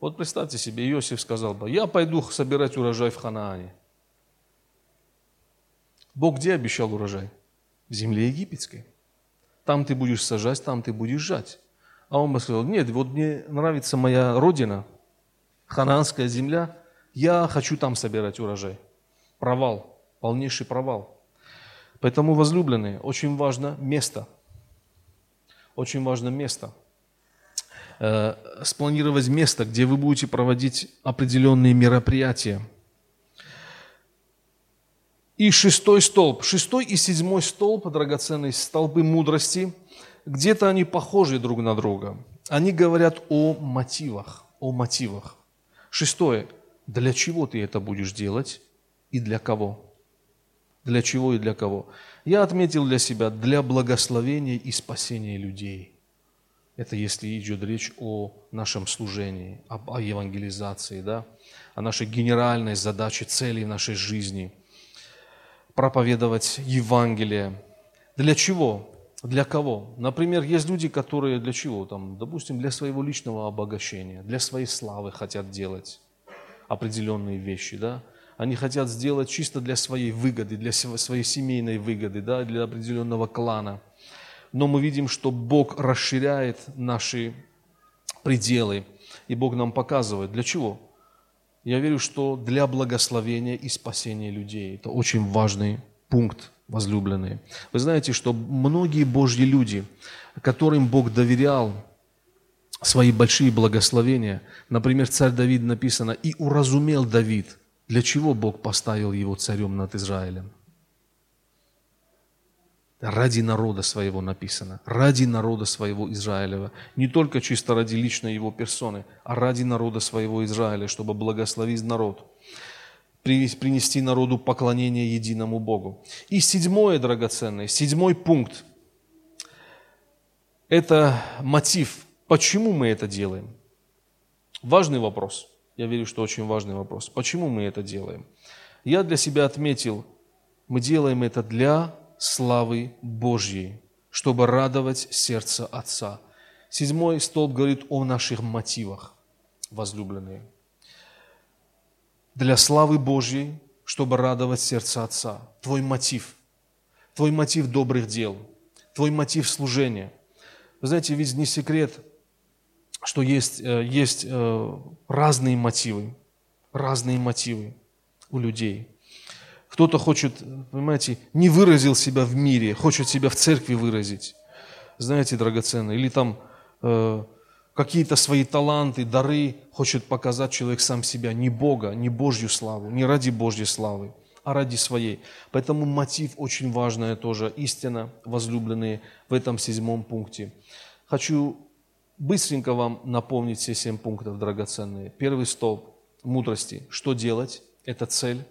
Вот представьте себе, Иосиф сказал бы, я пойду собирать урожай в Ханаане. Бог где обещал урожай? В земле египетской. Там ты будешь сажать, там ты будешь жать. А он бы сказал, нет, вот мне нравится моя родина, ханаанская земля, я хочу там собирать урожай. Провал, полнейший провал. Поэтому, возлюбленные, очень важно место. Очень важно место – Э, спланировать место, где вы будете проводить определенные мероприятия. И шестой столб. Шестой и седьмой столб, драгоценные столбы мудрости, где-то они похожи друг на друга. Они говорят о мотивах, о мотивах. Шестое. Для чего ты это будешь делать и для кого? Для чего и для кого? Я отметил для себя для благословения и спасения людей. Это если идет речь о нашем служении, об, о евангелизации, да? о нашей генеральной задаче, цели нашей жизни. Проповедовать Евангелие. Для чего? Для кого? Например, есть люди, которые для чего? Там, допустим, для своего личного обогащения, для своей славы хотят делать определенные вещи, да? Они хотят сделать чисто для своей выгоды, для своей семейной выгоды, да, для определенного клана – но мы видим, что Бог расширяет наши пределы, и Бог нам показывает, для чего? Я верю, что для благословения и спасения людей. Это очень важный пункт, возлюбленные. Вы знаете, что многие Божьи люди, которым Бог доверял свои большие благословения, например, царь Давид написано, «И уразумел Давид, для чего Бог поставил его царем над Израилем» ради народа своего написано, ради народа своего Израилева. Не только чисто ради личной его персоны, а ради народа своего Израиля, чтобы благословить народ, принести народу поклонение единому Богу. И седьмое, драгоценное, седьмой пункт – это мотив, почему мы это делаем. Важный вопрос. Я верю, что очень важный вопрос. Почему мы это делаем? Я для себя отметил, мы делаем это для славы Божьей, чтобы радовать сердце Отца. Седьмой столб говорит о наших мотивах, возлюбленные. Для славы Божьей, чтобы радовать сердце Отца. Твой мотив. твой мотив добрых дел, твой мотив служения. Вы знаете, ведь не секрет, что есть, э, есть э, разные мотивы, разные мотивы у людей. Кто-то хочет, понимаете, не выразил себя в мире, хочет себя в церкви выразить. Знаете, драгоценные, или там э, какие-то свои таланты, дары хочет показать человек сам себя, не Бога, не Божью славу, не ради Божьей славы, а ради своей. Поэтому мотив очень важная тоже, истина, возлюбленные, в этом седьмом пункте. Хочу быстренько вам напомнить все семь пунктов, драгоценные. Первый столб мудрости. Что делать? Это цель.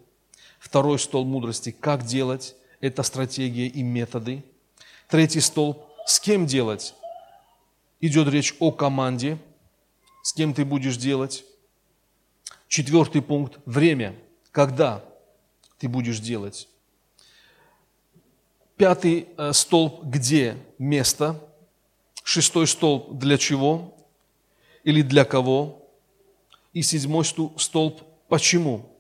Второй столб мудрости. Как делать? Это стратегия и методы. Третий столб. С кем делать? Идет речь о команде. С кем ты будешь делать? Четвертый пункт. Время. Когда ты будешь делать? Пятый э, столб. Где? Место. Шестой столб для чего или для кого. И седьмой столб почему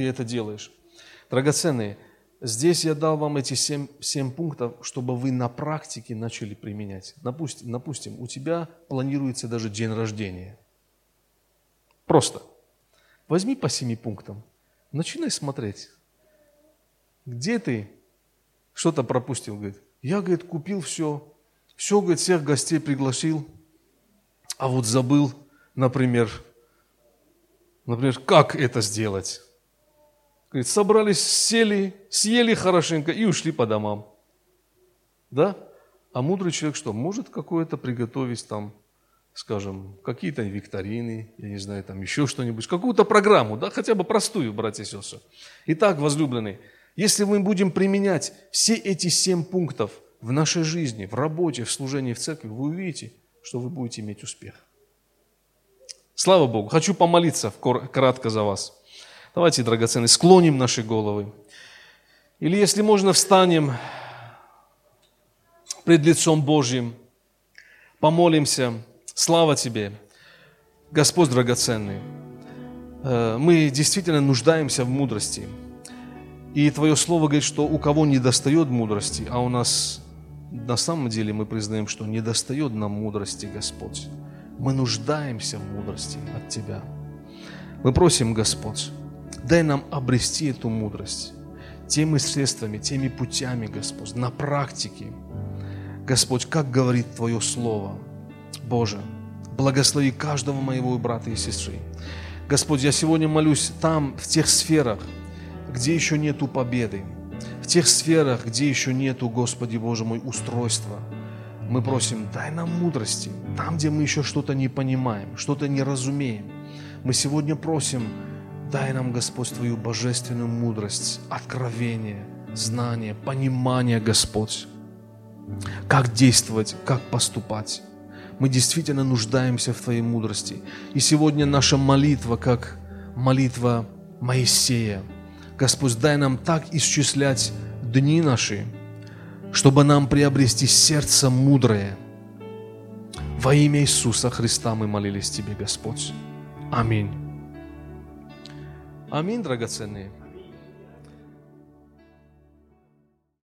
ты это делаешь. Драгоценные, здесь я дал вам эти семь, семь пунктов, чтобы вы на практике начали применять. Допустим, допустим, у тебя планируется даже день рождения. Просто. Возьми по семи пунктам, начинай смотреть. Где ты что-то пропустил? Говорит, я, говорит, купил все, все, говорит, всех гостей пригласил, а вот забыл, например, например, как это сделать. Говорит, собрались, сели, съели хорошенько и ушли по домам. Да? А мудрый человек что? Может какое-то приготовить там, скажем, какие-то викторины, я не знаю, там еще что-нибудь, какую-то программу, да, хотя бы простую, братья и сестры. Итак, возлюбленные, если мы будем применять все эти семь пунктов – в нашей жизни, в работе, в служении в церкви, вы увидите, что вы будете иметь успех. Слава Богу. Хочу помолиться кратко за вас. Давайте, драгоценные, склоним наши головы. Или, если можно, встанем пред лицом Божьим, помолимся. Слава Тебе, Господь драгоценный. Э, мы действительно нуждаемся в мудрости. И Твое Слово говорит, что у кого не достает мудрости, а у нас на самом деле мы признаем, что не достает нам мудрости, Господь. Мы нуждаемся в мудрости от Тебя. Мы просим, Господь, дай нам обрести эту мудрость теми средствами, теми путями, Господь, на практике. Господь, как говорит Твое Слово. Боже, благослови каждого моего брата и сестры. Господь, я сегодня молюсь там, в тех сферах, где еще нету победы, тех сферах, где еще нету, Господи Боже мой, устройства, мы просим, дай нам мудрости. Там, где мы еще что-то не понимаем, что-то не разумеем, мы сегодня просим, дай нам, Господь, Твою божественную мудрость, откровение, знание, понимание, Господь, как действовать, как поступать. Мы действительно нуждаемся в Твоей мудрости. И сегодня наша молитва, как молитва Моисея – Господь, дай нам так исчислять дни наши, чтобы нам приобрести сердце мудрое. Во имя Иисуса Христа мы молились Тебе, Господь. Аминь. Аминь, драгоценные.